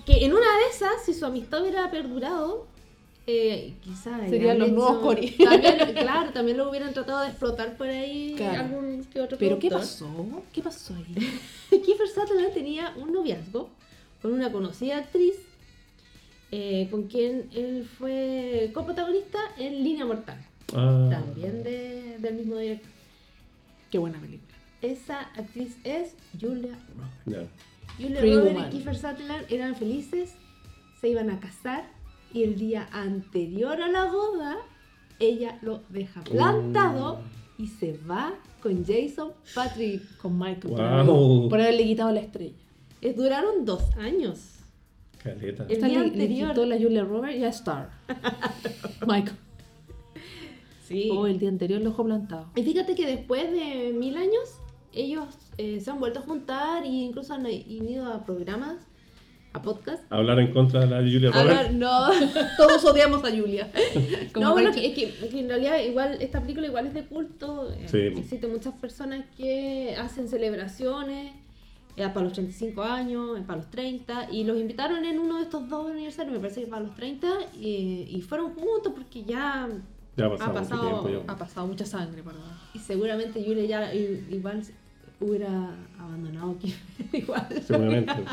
Que en una de esas, si su amistad hubiera perdurado, eh, quizás Serían los nuevos Cory. También, claro, también lo hubieran tratado de explotar por ahí Claro. algún que otro ¿Pero qué productor. pasó? ¿Qué pasó ahí? Kiefer Sutherland tenía un noviazgo con una conocida actriz eh, con quien él fue coprotagonista en Línea Mortal, Ah, también de- del mismo director. Qué buena película. Esa actriz es Julia Roberts. Julia Roberts y Kiefer Sutherland eran felices, se iban a casar y el día anterior a la boda ella lo deja plantado y se va con Jason Patrick. Con Michael. por, Wow. haberle, por haberle quitado la estrella. Eh, Duraron dos años. Caleta. El Esta día le, le anterior. quitó la Julia Roberts y a Star. Michael. Sí. Oh, el día anterior lo dejó plantado. Y fíjate que después de mil años, ellos eh, se han vuelto a juntar e incluso han, han ido a programas, a podcast. Hablar en contra de la Julia Roberts. ver, no, Todos odiamos a Julia. Como no, bueno, que, es que, que en realidad igual esta película igual es de culto. eh, Sí. Existen muchas personas que hacen celebraciones eh, para los 35 años, eh, para los 30, y los invitaron en uno de estos dos aniversarios, me parece que para los 30, y, y fueron juntos porque ya, Ya ha pasado, Ha mucho pasado- tiempo ya. Ha pasado mucha sangre, perdón. y seguramente Julia ya igual hubiera abandonado aquí. igual. Seguramente.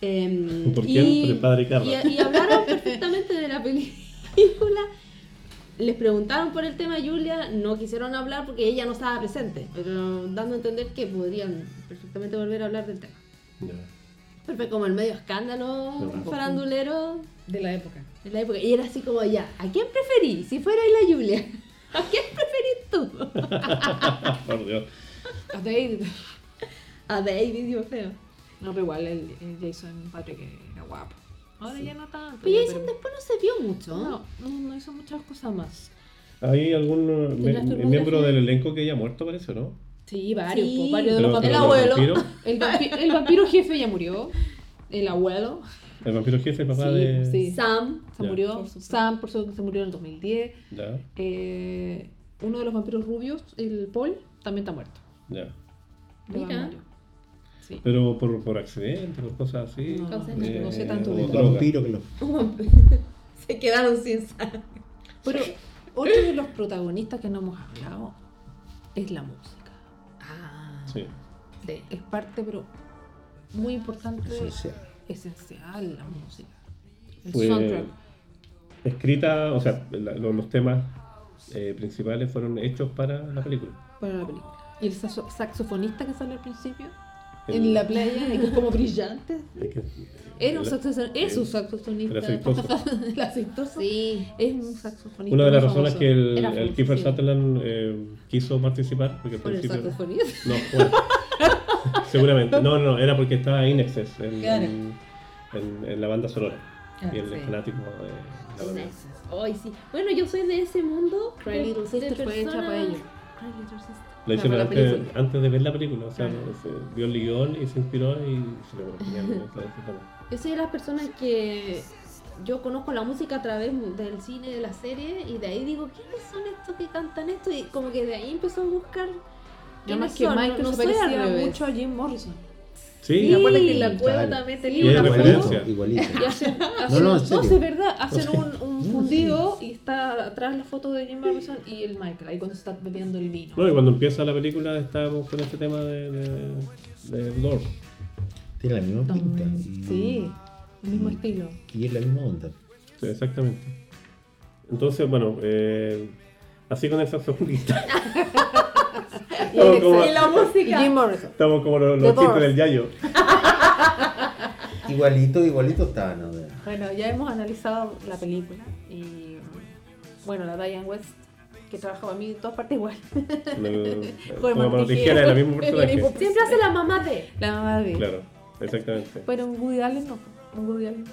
Em, ¿Por y- Por el padre Carlos. Y, y hablaron perfectamente de la película. Les preguntaron por el tema de Julia, no quisieron hablar porque ella no estaba presente, pero dando a entender que podrían perfectamente volver a hablar del tema. Ya. Pero fue como el medio escándalo Ajá. farandulero De la época. de la época. Y era así como ya, ¿a quién preferí? Si fuera la Julia, ¿a quién preferís tú? Por Dios. A David. A David, Dios feo. No, pero igual el, el Jason Patrick era guapo. Ahora ya no tanto. Pero ya, Jason pero- después no se vio mucho. No, no, no hizo muchas cosas más. ¿Hay algún eh, me- ¿Tendrás tu miembro del elenco que haya muerto, parece, no? Sí, varios, Sí. po, varios de los el abuelo. vampiros, El, vampi- el vampiro jefe ya murió. El abuelo El vampiro jefe, el papá Sí, de. sí. Sam, se Ya. murió. Por. Sam, por supuesto, se murió en el 2010. Ya, Eh, uno de los vampiros rubios, el Paul, también está muerto. ya. Mira. Sí. Pero por, por accidente, por cosas así. No, sé tanto o de- vampiro que lo. se quedaron sin sangre. Pero otro de los protagonistas que no hemos hablado es la música. Ah, Sí. sí. Es parte, pero muy importante, Esencial. esencial la música. El Fue soundtrack. escrita, o sea, la- los temas eh, principales fueron hechos para la película. para la película. Y el saxo- saxofonista que sale al principio, en la playa, y que es como brillante. Era un saxofonista. Es un el- saxofonista. el aceitoso. El aceitoso. Sí. Es un saxofonista. Una de las razones que el, el Kiefer sí. Sutherland eh, quiso participar, porque al Por el saxofonista. No, bueno. Seguramente. No, no, era porque estaba Inexcess en, Claro. en, en- en la banda sonora. Ah, y el sí. fanático de la banda. Ay, sí. Bueno, yo soy de ese mundo. Cry Little Sister fue hecha para ello. Cry Little Sister. Lo Para antes, película. antes de ver la película. O sea, Ah. se vio el guion y se inspiró y se forma. Yo soy de las personas que yo conozco la música a través del cine, de la serie, y de ahí digo, ¿quiénes son estos que cantan esto? Y como que de ahí empezó a buscar. Además quiénes que. Michael no, no se parecía mucho a Jim Morrison. Sí, Sí, que en la cueva Claro. también tenía hay una foto. Igualito. Y hacen, hacen No, no, en no, serio. sí, es verdad, hacen sí. un, un fundido y está atrás la foto de Jim Morrison y el Michael, ahí cuando se está bebiendo el vino. No, y cuando empieza la película estábamos con este tema de, de, de Lord. Tiene la misma pinta. Sí, el mismo estilo. Y es la misma onda. Sí, exactamente. Entonces, bueno, eh, así con el saxofonista. estamos, como, Y la música. Jim Morrison. estamos como los, los chistes del Yayo. Igualito, igualito estaban. ¿no? Bueno, ya hemos analizado la película y bueno, la Diane West, que trabaja para mí en todas partes igual. Como tijera. personaje. mismo Siempre hace la mamá de. La mamá de Claro, exactamente. Pero en Woody Allen no. Woody Allen no.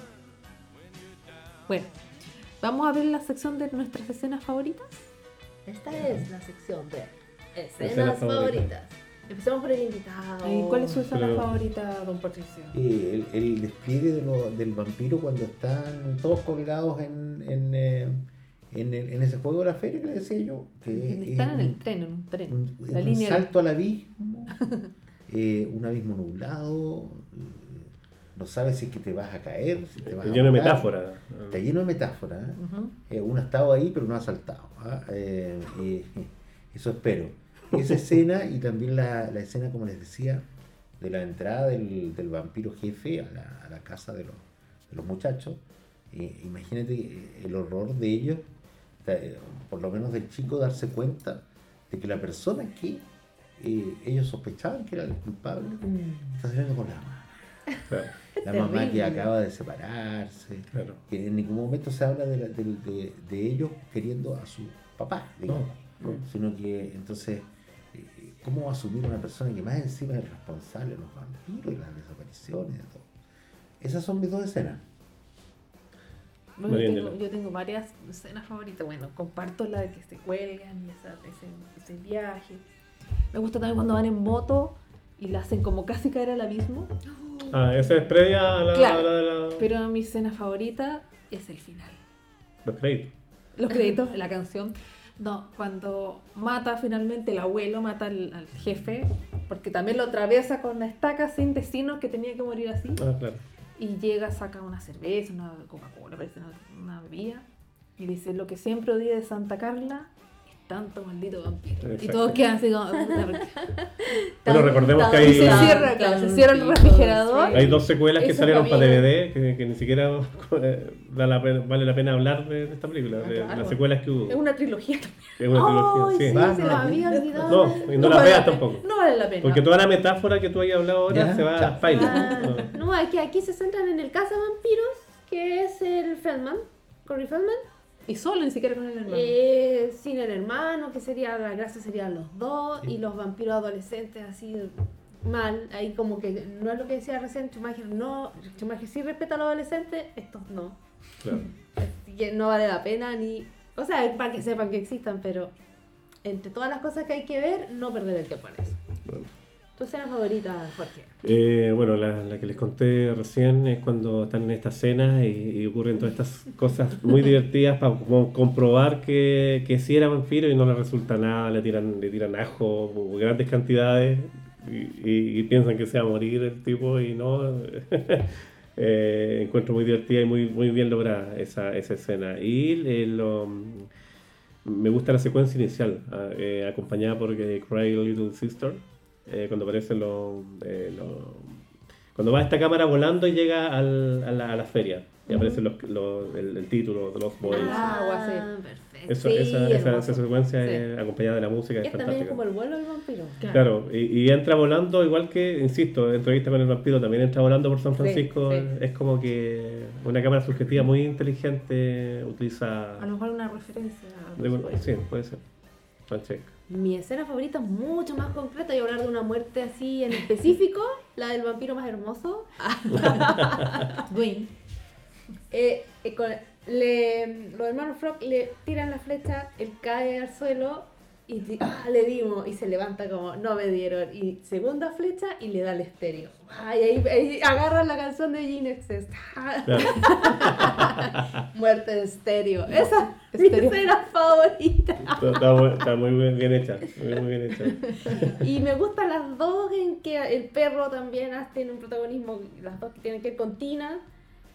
Bueno, vamos a ver la sección de nuestras escenas favoritas. Esta es la sección de escenas, Escenas favoritas. favoritas. Empecemos por el invitado. ¿Y ¿Cuál es su escena Pero- favorita, don Patricio? Eh, el, el despliegue de lo- del vampiro cuando están todos colgados en, en, eh, en, el- en ese juego de la feria que le decía yo. Que Están es en el un- tren, en un tren. un, la un línea. salto al abismo, eh, un abismo nublado, no sabes si es que te vas a caer, si te vas a Lleno de metáfora. Está lleno de metáforas. ¿eh? Eh, uno ha estado ahí, pero no ha saltado. ¿ah? Eh, eh, eso espero. Esa escena y también la, la escena, como les decía, de la entrada del, del vampiro jefe a la, a la casa de los, de los muchachos. Eh, imagínate eh, el horror de ellos, eh, por lo menos del chico, darse cuenta de que la persona que eh, ellos sospechaban que era el culpable está saliendo con la mamá. Claro, La mamá que acaba de separarse claro. que en ningún momento se habla de, la- de- de ellos queriendo a su papá, digamos, No, no. sino que entonces, eh, ¿cómo va a asumir una persona que más encima es responsable de los vampiros y las desapariciones y de todo? Esas son mis dos escenas. Bueno, yo, tengo, yo tengo varias escenas favoritas. Bueno, comparto la de que se cuelgan y esa- ese, ese viaje. Me gusta también cuando van en moto y la hacen como casi caer al abismo. Ah, esa es previa a la, Claro. la- Pero mi escena favorita es el final. los créditos. Los créditos, la canción. No, cuando mata finalmente el abuelo, mata al, al jefe, porque también lo atraviesa con una estaca sin destino que tenía que morir así. Ah, claro. Y llega, saca una cerveza, una Coca-Cola, parece una, una bebida. Y dice, lo que siempre odié de Santa Carla tanto maldito vampiro. Y Exacto. todos quedan así como... Bueno, recordemos que Y hay, se cierra, claro, se cierra el refrigerador. hay dos secuelas que Eso salieron para también. DVD que, que ni siquiera eh, da la pena- vale la pena hablar de, esta película, Ah, de claro. las secuelas que hubo. Es una trilogía. Es una ¡Ay, trilogía, sí! sí. Va, se no, había no. olvidado. No, y no, las vale veas la pena. tampoco. No vale la pena. Porque toda la metáfora que tú hayas hablado ahora Ya, se va a spoiler. Ah, no, aquí, aquí se centran en el cazavampiros, que es el Feldman, Corey Feldman. Y solo, ni siquiera con el hermano. Eh, sin el hermano, que sería, la gracia serían los dos, y los vampiros adolescentes así mal, ahí como que no es lo que decía recién Schumacher, no, Schumacher sí respeta a los adolescentes, estos no. Claro. Así que no vale la pena ni, o sea, para que sepan que existan, pero entre todas las cosas que hay que ver, no perder el tiempo en eso. Bueno. Tu escena favorita, Jorge. Eh, bueno, la, la que les conté recién es cuando están en esta cena y, y ocurren todas estas cosas muy divertidas para comprobar que, que sí era vampiro y no le resulta nada, le tiran, le tiran ajo, grandes cantidades y, y- y piensan que se va a morir el tipo y no. Eh, encuentro muy divertida y muy, muy bien lograda esa, esa escena. Y eh, lo- me gusta la secuencia inicial, ah, eh, acompañada por eh, Cry Little Sister, eh, cuando aparecen los, eh, los- Cuando va esta cámara volando y llega al- a, la, a la feria, y aparece los, los- el, el título de los Boys. Ah, agua, sí. perfecto. Eso- Sí, esa, esa- secuencia Sí. eh, acompañada de la música es Es también fantástica. como el vuelo del vampiro. Claro, y, y entra volando, igual que, insisto, entrevista con el vampiro también entra volando por San Francisco. sí. Es como que una cámara subjetiva muy inteligente, utiliza. A lo mejor una referencia. de- sí, puede ser. Francesca. Mi escena favorita es mucho más concreta y hablar de una muerte así en específico, la del vampiro más hermoso. Dwayne. Eh, eh, con- le- los hermanos Frog le tiran la flecha, él cae al suelo y di- ah, le dimos y se levanta como no me dieron. Y segunda flecha y le da el estéreo. Ay, ahí, ahí agarran la canción de Gene Excess. Claro. Muerte de estéreo. Esa es mi escena favorita. Está, está muy, está muy bien, bien hecha. Muy, muy bien hecha. Y me gustan las dos en que el perro también tiene un protagonismo, las dos que tienen que ver con Tina.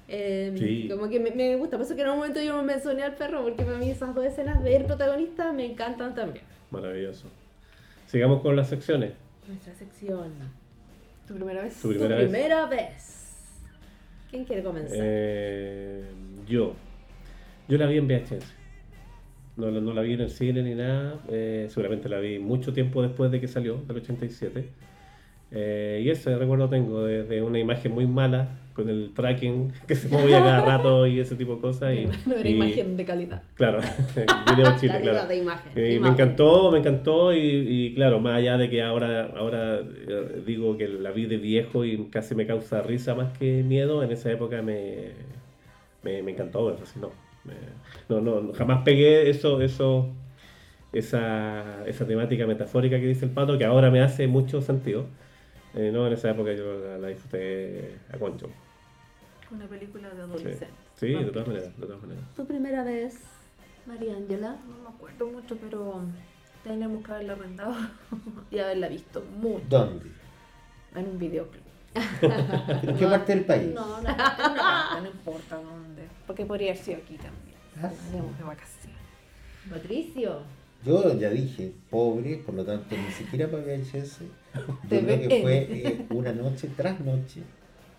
Eh, Sí. Como que me, me gusta, por eso que en un momento yo me mencioné al perro, porque para mí esas dos escenas del protagonista me encantan también. Maravilloso. Sigamos con las secciones. Nuestra sección. ¿Tu primera vez? Tu Tu primera vez. primera vez. ¿Quién quiere comenzar? Eh, yo. Yo la vi en VHS. No, la- no la vi en el cine ni nada. eh, seguramente la vi mucho tiempo después de que salió, del 87. Eh, y ese recuerdo tengo de, de una imagen muy mala, con el tracking que se movía cada rato y ese tipo de cosas. Y, No era y- imagen de calidad. Claro, video Chile, Calidad claro. de imagen. Me imagen. encantó, me encantó y, y claro, más allá de que ahora, ahora eh, digo que la vi de viejo y casi me causa risa más que miedo, en esa época me, me, me encantó, me fascinó. Me- no, no, jamás pegué eso, eso, esa, esa temática metafórica que dice el pato, que ahora me hace mucho sentido. Eh, no, en esa época yo la, la disfruté a concho. Una película de Sí, adolescente. Sí, de todas maneras, de todas maneras. Tu primera vez, María Ángela. No me acuerdo mucho, pero tenemos que haberla arrendado y haberla visto mucho ¿Dónde? en un videoclub. ¿En qué parte del país? No, no, no importa dónde. Porque podría haber sido aquí también. Ah, Veníamos de vacaciones. Patricio. Yo ya dije, pobre, por lo tanto ni siquiera para VHS. Yo creo que fue eh, una noche tras noche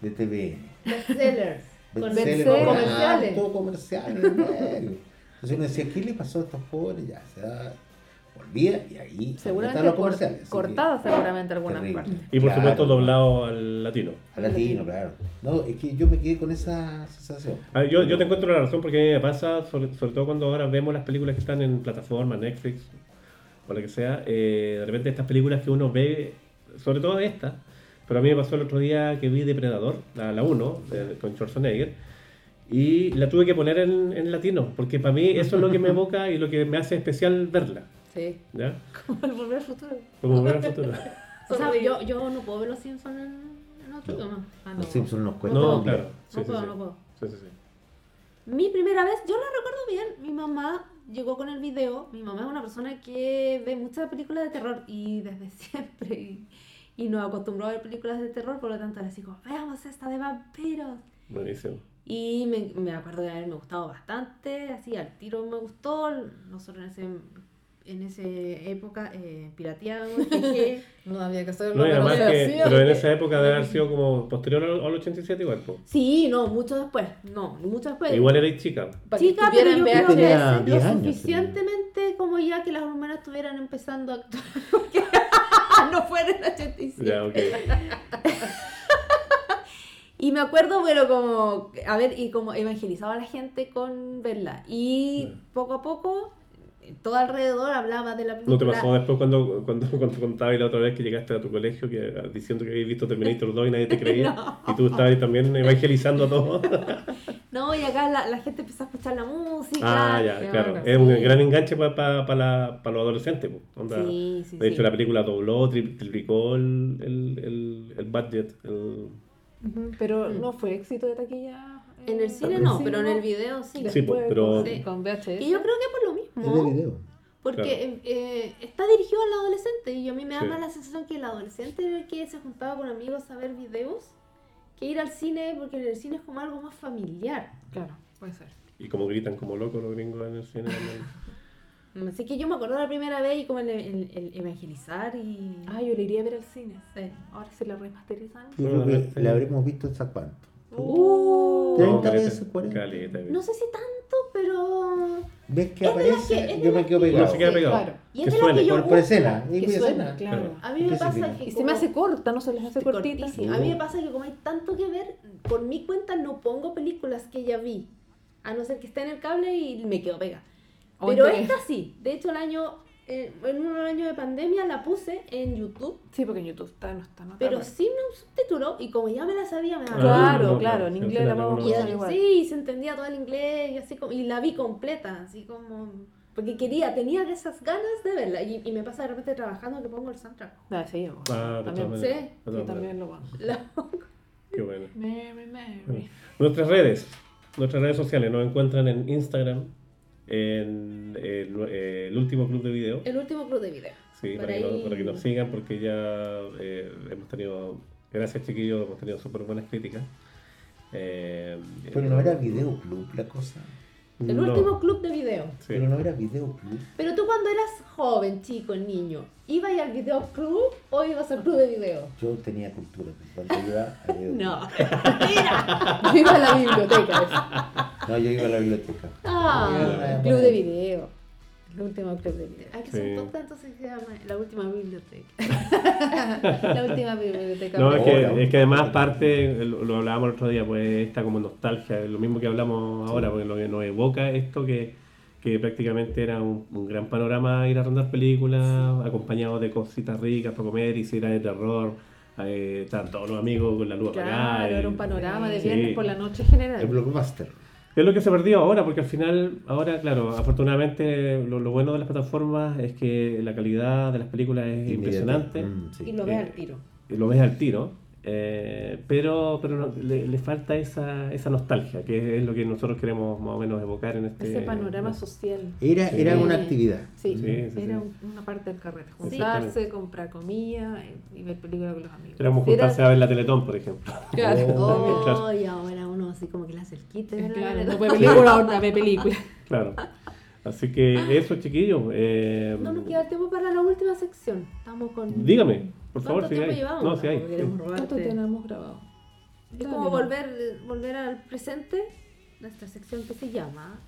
de TVN. Bestsellers. Con Bestsellers, comerciales. Todo comerciales. Entonces uno decía, ¿qué le pasó a estos pobres? Ya, se da, volvía y ahí Seguramente los cor- comerciales. que- cortada seguramente algunas terrible. partes. Y por Claro. supuesto doblado al latino. Al latino, claro. No, es que yo me quedé con esa sensación. Ah, yo, yo te encuentro la razón porque a mí me pasa, sobre, sobre todo cuando ahora vemos las películas que están en plataforma, Netflix o lo que sea, eh, de repente estas películas que uno ve, sobre todo esta, pero a mí me pasó el otro día que vi Depredador, la 1, con Schwarzenegger, y la tuve que poner en, en latino, porque para mí eso es lo que me evoca y lo que me hace especial verla. Sí. ¿Ya? Como el volver al futuro. Como ver al futuro. O sea, yo, yo no puedo ver los Simpsons en, en otro idioma. Ah, no. Los Simpsons nos cuentan. No, claro. Sí, No sí, puedo, sí. no puedo. Sí, sí, sí. Mi primera vez, yo la recuerdo bien, mi mamá llegó con el video, mi mamá es una persona que ve muchas películas de terror y desde siempre y, y nos acostumbró a ver películas de terror, por lo tanto así como, veamos esta de vampiros. Buenísimo. Y me, me acuerdo de haberme gustado bastante, así al tiro me gustó, nosotros en ese en esa época eh, pirateábamos, jeje. No había que hacerlo. No, y pero además se que, pero en esa época debe haber sido como posterior al, al 87 igual. po. Sí, no, mucho después, no, mucho después. Igual erais chica. Para Chica, pero yo en creo que Tenía es 10 lo años, suficientemente como ya que las hormonas estuvieran empezando a actuar. no fue en el 87. Ya, ok. Y me acuerdo, bueno, como, a ver, y como evangelizaba a la gente con verla. Y poco a poco, todo alrededor hablaba de la película. ¿No te pasó después cuando, cuando, cuando contabas la otra vez que llegaste a tu colegio que, diciendo que habías visto Terminator 2 y nadie te creía? Y tú estabas ahí también evangelizando a todos. No, y acá la, la gente empezó a escuchar la música. ah, ya, claro. bueno, Es un gran enganche para los adolescentes. po. Onda, Sí, sí, de hecho, sí. la película dobló, tri- triplicó el, el, el, el budget. el- Pero no fue éxito de taquilla. En el cine en no, pero en no. el video sí. Sí, pues, pero- con, con VHS. Y yo creo que por lo Es de mismo. video. Porque Claro. eh, está dirigido al adolescente y a mí me da Sí. más la sensación que el adolescente era el que se juntaba con amigos a ver videos que ir al cine, porque en el cine es como algo más familiar. Claro, puede ser. Y como gritan como locos los gringos en el cine. también. Así que yo me acuerdo la primera vez y como el, el- el evangelizar y... Ah, yo le iría a ver al cine. Sí. Ahora se la remasterizan. Yo creo que la habremos visto hasta cuánto. Uh, Treinta caleta, veces, cuarenta. caleta, no sé si tanto, pero... ¿Ves que aparece? que- yo me quedo que- pegado. No se queda Sí, pegado. claro. Y es Que de las suene. que yo Por, por escena. y Que suena, escena. claro. A mí me pasa que Y se me hace corta, no se les hace cortita. cortísima. A mí me pasa que como hay tanto que ver, por mi cuenta no pongo películas que ya vi. A no ser que esté en el cable y me quedo pega. O Pero esta sí. De hecho, el año, eh, en un año de pandemia la puse en YouTube. Sí, porque en YouTube está, no está. No está Pero mal. sin un subtítulo. Y como ya me la sabía, me daba Ah, Claro, no, claro, en sí, inglés la uno- Y igual. sí, se entendía todo el inglés y así como, y la vi completa, así como porque quería, tenía esas ganas de verla y, y me pasa de repente trabajando que pongo el soundtrack. Ah, sí, bueno. Ah, también, todas sí, maneras. también lo pongo. La- Qué bueno. Mary, Mary. Nuestras redes, nuestras redes sociales nos encuentran en Instagram, en el, eh, el último club de video. el último club de video. Sí, para, que nos, ahí- para que nos sigan porque ya eh, hemos tenido, gracias chiquillos, hemos tenido súper buenas críticas. Eh, Pero no era videoclub la cosa. El no, último club de video. sí. Pero no era videoclub. Pero tú cuando eras joven, chico, niño, ¿ibas al videoclub o ibas al club de video? Yo tenía cultura. Cuando iba a videoclub. No. Mira. Yo iba a la biblioteca. eso. No, yo iba a la biblioteca. Ah, Club de video. El último club de video. hay que Sí. entonces se llama La Última Biblioteca. la Última Biblioteca. No, es que, es que además parte, lo, lo hablábamos el otro día, pues esta como nostalgia, lo mismo que hablamos ahora, porque lo que nos evoca esto que, que prácticamente era un, un gran panorama ir a rondar películas, acompañado de cositas ricas para comer y si era de terror, eh, estaban todos los amigos con la luz apagada. Claro, era un panorama de Sí. viernes por la noche El general. blockbuster. Es lo que se perdió ahora, porque al final, ahora, claro, afortunadamente lo, lo bueno de las plataformas es que la calidad de las películas es impresionante. Mm, sí. Y lo ves Eh, al tiro. y lo ves al tiro, eh, pero, pero no- le, le falta esa, esa nostalgia, que es lo que nosotros queremos más o menos evocar en este... Ese panorama social. Era, Sí. era una actividad. Sí, Sí, sí, era sí. un- una parte del carrete. Juntarse, comprar comida eh, y ver películas con los amigos. Como Si era- juntarse a ver la Teletón, por ejemplo. Claro, Oh. Oh, y ahora uno así como que la Claro, manera. no ve película, ahora ve película. Claro. Así que eso, chiquillos. eh, No nos queda tiempo para la última sección. Estamos con. dígame, por favor, ¿Cuánto si tiempo hay. llevamos? No, si hay. Sí. ¿Cuánto tenemos grabado? Es como volver, volver al presente. Nuestra sección que se llama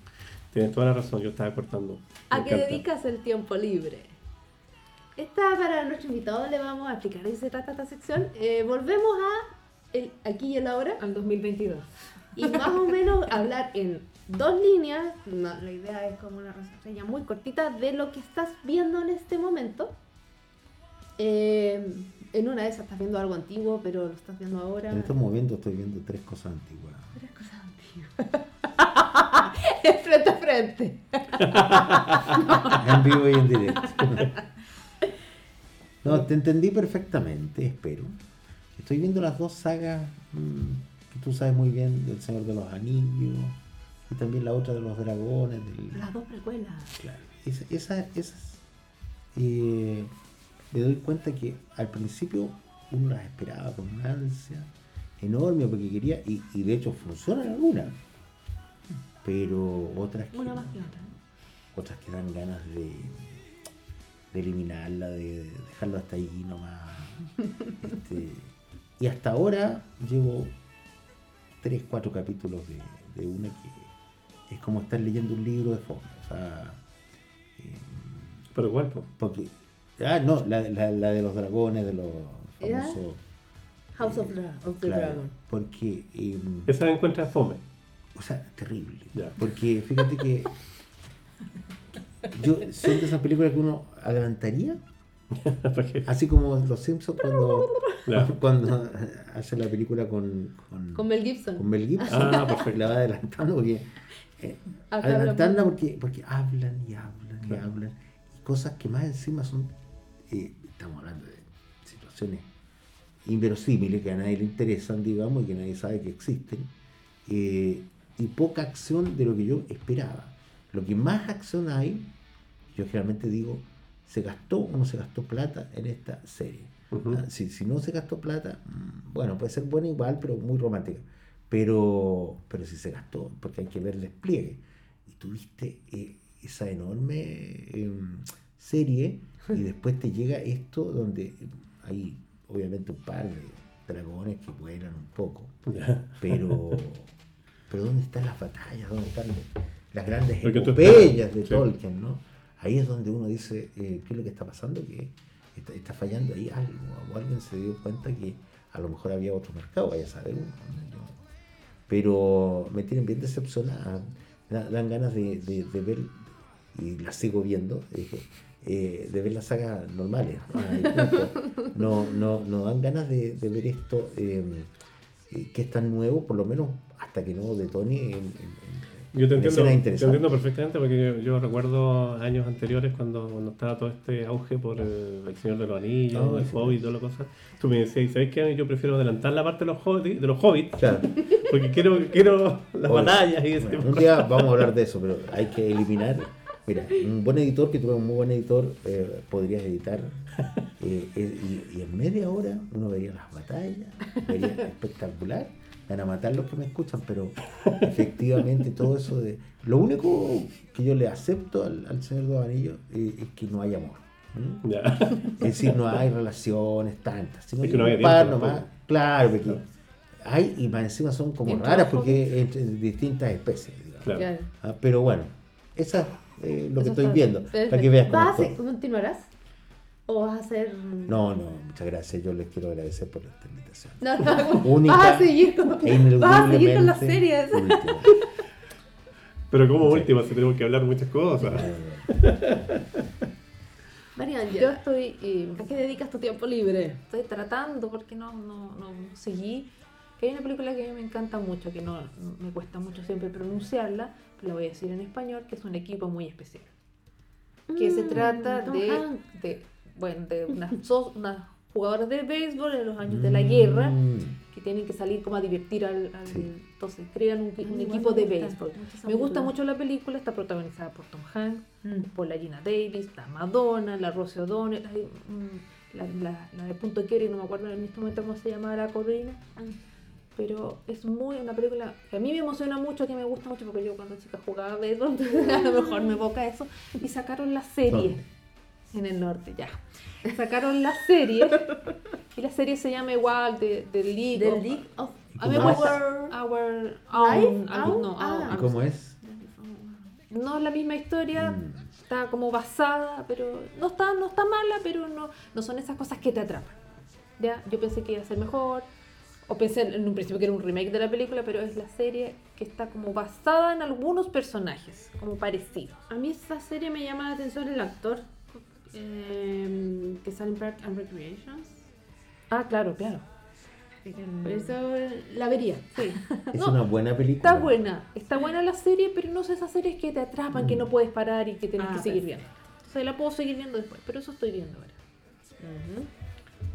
Tienes toda la razón, yo estaba cortando. ¿A qué dedicas el tiempo libre? Esta para nuestro invitado le vamos a explicar de qué se trata esta sección. Eh, volvemos a el aquí y el ahora Al 2022. y más o menos hablar en dos líneas. No, la idea es como una reseña muy cortita de lo que estás viendo en este momento. Eh, en una de esas estás viendo algo antiguo, pero lo estás viendo ahora. En estos momentos estoy viendo tres cosas antiguas. Tres cosas antiguas. Frente a frente. En vivo y en directo. No, te entendí perfectamente, espero. Estoy viendo las dos sagas mm, que tú sabes muy bien, del Señor de los Anillos y también la otra de los dragones. Del... Las dos precuelas. Claro, esa, esa- esas eh, me doy cuenta que al principio uno las esperaba con una ansia enorme porque quería, y, y de hecho funcionan algunas, pero otras que, Una más que otra. otras que dan ganas de, de eliminarla, de, de dejarlo hasta ahí nomás. Este, y hasta ahora llevo tres, cuatro capítulos de, de una que es como estar leyendo un libro de fondo. O sea, eh, Pero igual, porque, ah, no, la, la- la de los dragones, de los famosos. House of, Dra- of the claro, Dragon. porque, eh, Esa encuentra fome. o sea, terrible. Porque fíjate que yo son de esas películas que uno adelantaría, así como Los Simpsons cuando, cuando hace la película con, con, Con Mel Gibson. con Mel Gibson. Ah, perfecto. La va adelantando porque. eh, hablamos. porque, porque hablan y hablan y hablan. Y cosas que más encima son. Eh, estamos hablando de situaciones inverosímiles que a nadie le interesan, digamos, y que nadie sabe que existen. eh, y poca acción de lo que yo esperaba. Lo que más acción hay, yo generalmente digo, se gastó o no se gastó plata en esta serie. Ujú. Ah, Si, si no se gastó plata, mm, bueno, puede ser buena igual, pero muy romántica. Pero, pero si se gastó, porque hay que ver el despliegue. Y tuviste eh, esa enorme em, serie y después te llega esto donde hay obviamente un par de dragones que vuelan un poco, pero, pero ¿dónde están las batallas? ¿Dónde están las grandes epopeyas de. Tolkien? ¿no? Ahí es donde uno dice, eh, ¿qué es lo que está pasando? Que está, está fallando ahí algo, o alguien se dio cuenta que a lo mejor había otro mercado, vaya a saber uno. pero me tienen bien decepcionada, da- dan ganas de, de- de ver, y la sigo viendo, eh, de ver las sagas normales. ¿no? No, no, no dan ganas de, de ver esto eh, eh, que es tan nuevo, por lo menos hasta que no detone en, en- Yo te en entiendo, te entiendo perfectamente porque yo, yo recuerdo años anteriores cuando, cuando estaba todo este auge por el, el Señor de los Anillos, Ah, el sí. Hobbit y todas las cosas. Tú me decías, ¿sabes qué? Yo prefiero adelantar la parte de los hobbits, de los hobbits Claro. porque quiero, quiero las Oye, batallas y ese Bueno, tipo un día vamos a hablar de eso, pero hay que eliminar. Mira, un buen editor, que tuve un muy buen editor, eh, podrías editar. eh, eh, y, y en media hora uno vería las batallas, vería espectacular. Van a matar los que me escuchan, pero efectivamente todo eso de. Lo único que yo le acepto al, al Señor Anillos eh, es que no hay amor. Es decir, no hay relaciones tantas, sino Es que no había par nomás. Claro, porque hay y más encima son como ¿Entre raras porque entre distintas especies. Claro. Ah, pero bueno, esa es eh, lo que estoy viendo. perfecto. Para que veas cómo ¿Vas a continuarás? ¿O vas a hacer.? No, no, muchas gracias. Yo les quiero agradecer por esta invitación. No, no, Única vas a seguir con, E vas a seguir con las ineludiblemente series. última. Pero como Sí. último, si tenemos que hablar muchas cosas. María Yo estoy, eh, ¿a qué dedicas tu tiempo libre? estoy tratando porque no, no, no seguí que hay una película que a mí me encanta mucho, que no- me cuesta mucho siempre pronunciarla, la voy a decir en español, que es un equipo muy especial. Que se Mm, trata Tom de, de, bueno, de unas, so- unas jugadoras de béisbol en los años de la guerra Mm. que tienen que salir como a divertir al... al- Sí. Entonces crean un, un equipo me de gusta, béisbol. me gusta mucho la película, está protagonizada por Tom Hanks, Mm. por la Gina Davis, la Madonna, la Rosie O'Donnell, mm, la, la, la de Punto Quiero, y no me acuerdo en este momento cómo se llama la corrina. Pero es muy una película que a mí me emociona mucho, que me gusta mucho, porque yo cuando chica jugaba béisbol, entonces a lo mejor me evoca eso. Y sacaron la serie en el norte, ya. Sacaron la serie, y la serie se llama igual, de, de League. The of- League of a mí me gusta Our Life, Own, algo- no, ah. Own, ¿Y algo cómo es? No es la misma historia, Mm. está como basada, pero no está, no está mala, pero no, no son esas cosas que te atrapan. ¿Ya? Yo pensé que iba a ser mejor, o pensé en un principio que era un remake de la película, pero es la serie que está como basada en algunos personajes, como parecidos. A mí esa serie me llama la atención el actor eh, que sale en Park and Recreations. Ah, claro, claro. Por eso la vería. Sí. Es No, una buena película. Está buena, está buena la serie, pero no sé esas series que te atrapan, que no puedes parar y que tienes Ah, que seguir perfecto. viendo. O sea, la puedo seguir viendo después, pero eso estoy viendo ahora.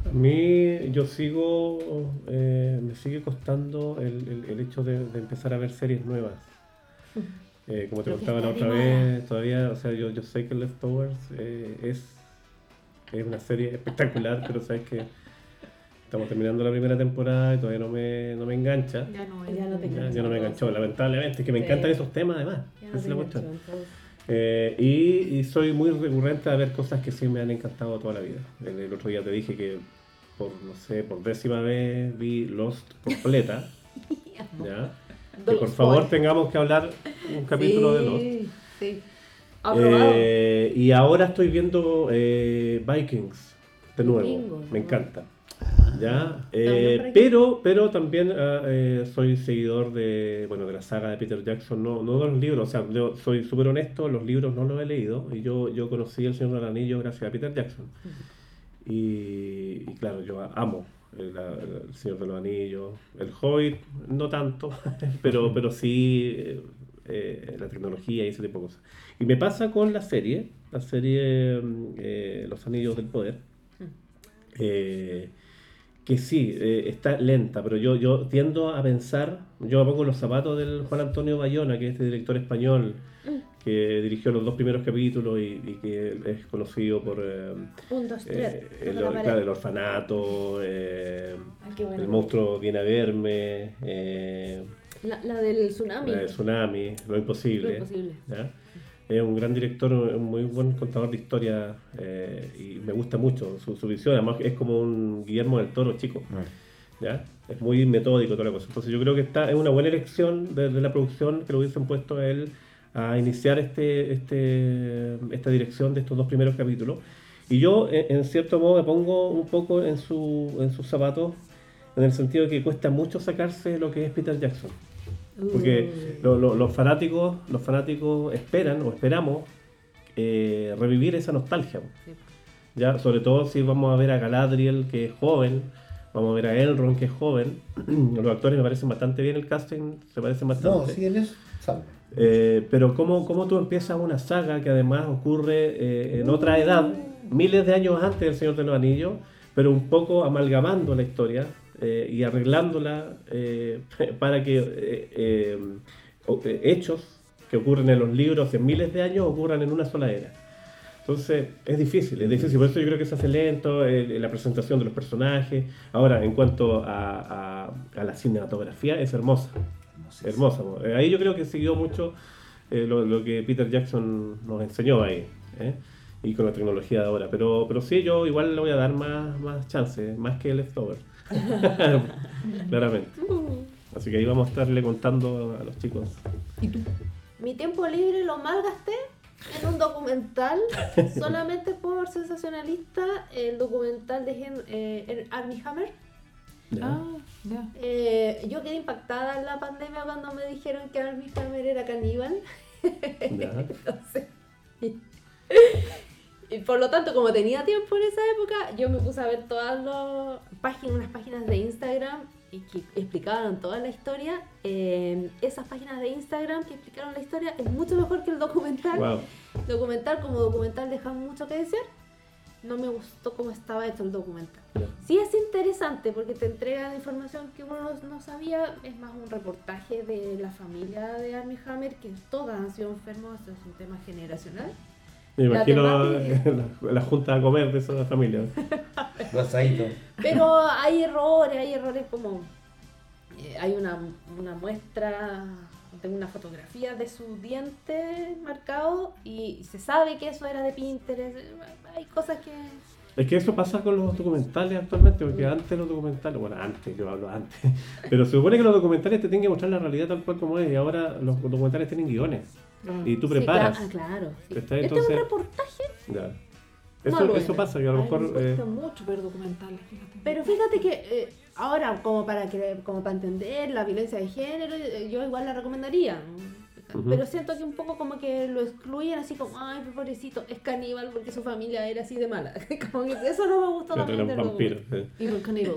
A mí yo sigo, eh, me sigue costando el, el- el hecho de, de empezar a ver series nuevas. Eh, como te contaba la otra vez, todavía, o sea, yo, yo sé que Leftovers eh, es, es una serie espectacular, pero sabes que estamos terminando la primera temporada y todavía no me, no me engancha. Ya no, Ya no te Ya, enganchó, ya no me enganchó, lamentablemente, es que me Sí. encantan esos temas además. Ya esa no es te la enganchó, cuestión. entonces. Eh, y, y soy muy recurrente a ver cosas que sí me han encantado toda la vida. El, el otro día te dije que por, no sé, por décima vez vi Lost completa. ¿ya? Que por favor tengamos que hablar un capítulo de Lost. Sí. Eh, y ahora estoy viendo eh, Vikings de nuevo. Vikingos, Me encanta. ¿Ya? Eh, pero, pero también ah, eh, soy seguidor de, bueno, de la saga de Peter Jackson, no, no de los libros, o sea, yo soy súper honesto, los libros no los he leído y yo, yo conocí El Señor del Anillo gracias a Peter Jackson. Y, y claro, yo amo el, el Señor de los Anillos, el Hobbit, no tanto, pero, pero sí eh, eh, la tecnología y ese tipo de cosas. Y me pasa con la serie, la serie mm, eh, Los Anillos del Poder, eh, que sí, eh, está lenta, pero yo, yo tiendo a pensar, yo me pongo los zapatos del Juan Antonio Bayona, que es este director español, que dirigió los dos primeros capítulos y, y que es conocido por... eh, Un, dos, tres. eh, el, la pared. claro, el orfanato, eh, Ay, buena el monstruo viene a verme, eh, La, la del tsunami. la de tsunami, lo imposible. Lo imposible. ¿ya? Es un gran director, un muy buen contador de historia eh, y me gusta mucho su, su visión. Además, es como un Guillermo del Toro chico. ¿ya? Es muy metódico toda la cosa. Entonces, yo creo que está, es una buena elección desde la producción que lo hubiesen puesto a él a iniciar este, este, esta dirección de estos dos primeros capítulos. Y yo, en, en cierto modo, me pongo un poco en, su, en sus zapatos, en el sentido de que cuesta mucho sacarse lo que es Peter Jackson. Porque lo- lo- los fanáticos los fanáticos esperan o esperamos eh, revivir esa nostalgia. Ya, sobre todo si vamos a ver a Galadriel, que es joven, vamos a ver a Elrond, que es joven. los actores me parecen bastante bien, el casting se parecen bastante. No, sí, eso. salvo. Eh, pero ¿cómo, cómo tú empiezas una saga que además ocurre eh, en otra edad, miles de años antes del Señor de los Anillos, pero un poco amalgamando la historia eh, y arreglándola eh, para que eh, hechos que ocurren en los libros hace miles de años ocurran en una sola era. Entonces es difícil, es difícil, por eso yo creo que se hace lento la presentación de los personajes. Ahora, en cuanto a, a- a la cinematografía, es hermosa. Hermosa. Ahí yo creo que siguió mucho lo, lo que Peter Jackson nos enseñó ahí. Y con la tecnología de ahora. Pero, pero sí, yo igual le voy a dar más, más chance, más que Leftover. Claramente. Así que ahí vamos a estarle contando a los chicos. Mi tiempo libre lo malgasté en un documental solamente por sensacionalista, el documental de eh, Armie Hammer. ¿ya? Ah, ya. Eh, yo quedé impactada en la pandemia cuando me dijeron que Armie Hammer era caníbal. ¿Ya? Entonces, Y por lo tanto, como tenía tiempo en esa época, yo me puse a ver todas las páginas, unas páginas de Instagram y que explicaban toda la historia. Eh, esas páginas de Instagram que explicaron la historia es mucho mejor que el documental. Wow. Documental como documental deja mucho que decir. No me gustó cómo estaba hecho el documental. Sí es interesante porque te entregan información que uno no, no sabía. Es más un reportaje de la familia de Armie Hammer, que todas han sido enfermos. Es un tema generacional. Me imagino la, la junta a comer de esa familia. Pero hay errores, hay errores como... eh, hay una, una muestra, tengo una fotografía de su diente marcado y se sabe que eso era de Pinterest. Hay cosas que... Es que eso pasa con los documentales actualmente, porque antes los documentales, bueno, antes, yo hablo antes, pero se supone que los documentales te tienen que mostrar la realidad tal cual como es, y ahora los documentales tienen guiones, y tú Sí, preparas. claro, ah, claro. sí. Este es un reportaje, Ya. Eso, es. pasa, que a lo Ay, mejor... me eh, mucho ver documentales, fíjate. pero fíjate que eh, ahora como para que, como para entender la violencia de género, eh, yo igual la recomendaría. Pero siento que un poco como que lo excluyen así como, ay, pobrecito, es caníbal porque su familia era así de mala. como que eso no me gustó que también eran del vampiros. documental.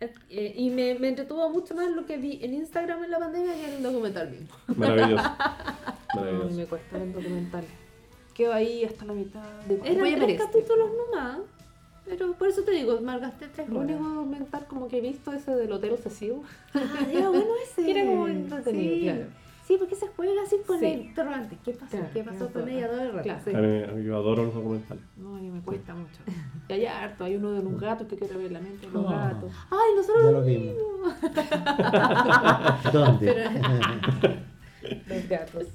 Eh, y me, me entretuvo mucho más lo que vi en Instagram en la pandemia que en el documental mismo. Maravilloso. Ay, Maravilloso. me cuesta ver documentales. Quedo ahí hasta la mitad. Digo, Eran voy a ver tres este. capítulos nomás. Pero por eso te digo, malgasté tres El horas. único documental como que he visto ese del Hotel Obsesivo. Ah, era bueno ese. Era como entretenido, sí. claro. Sí, porque se juega así con Sí. el interrogante. ¿Qué pasó? Claro, ¿Qué pasó ¿qué con ella todo el rato? Claro. Sí. Yo adoro los documentales. No, a mí me cuesta mucho. Y hay harto, hay uno de los gatos que quiero ver la mente de los Oh. gatos. Ay, nosotros Ya lo vimos. ¿Dónde? Los gatos.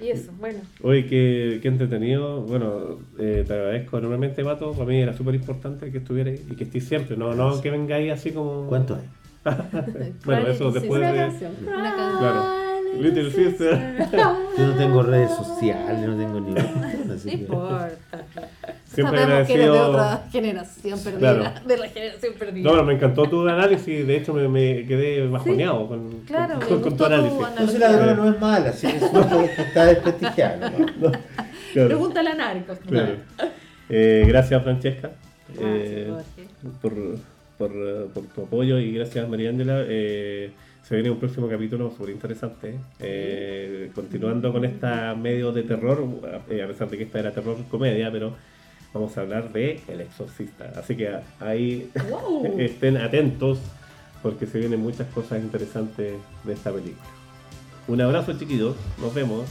Y eso, bueno. Oye, qué, qué entretenido. Bueno, eh, te agradezco enormemente, Pato. Para mí era súper importante que estuvierais y que estés siempre. No, no que vengáis así como. ¿Cuánto hay? Bueno, eso después Una de. canción. Una canción. Claro. Little Sister. Yo no tengo redes sociales, no tengo ni No importa. Siempre Sabemos que eres de agradecido. otra generación perdida. Claro. De la generación perdida. No, no, me encantó tu análisis. De hecho, me, me quedé bajoneado con, Claro, con, me con gustó tu análisis. tu sé, la droga no es mala, así que está desprestigiado. ¿no? Claro, Pregúntale a Narcos. claro. Eh, gracias, Francesca. Gracias, eh, Jorge. por, por, por tu apoyo y gracias María Ángela. Eh, se viene un próximo capítulo súper interesante. eh, continuando con esta medio de terror, eh, a pesar de que esta era terror comedia, pero vamos a hablar de El Exorcista. Así que ahí Wow. estén atentos porque se vienen muchas cosas interesantes de esta película. Un abrazo chiquitos, nos vemos.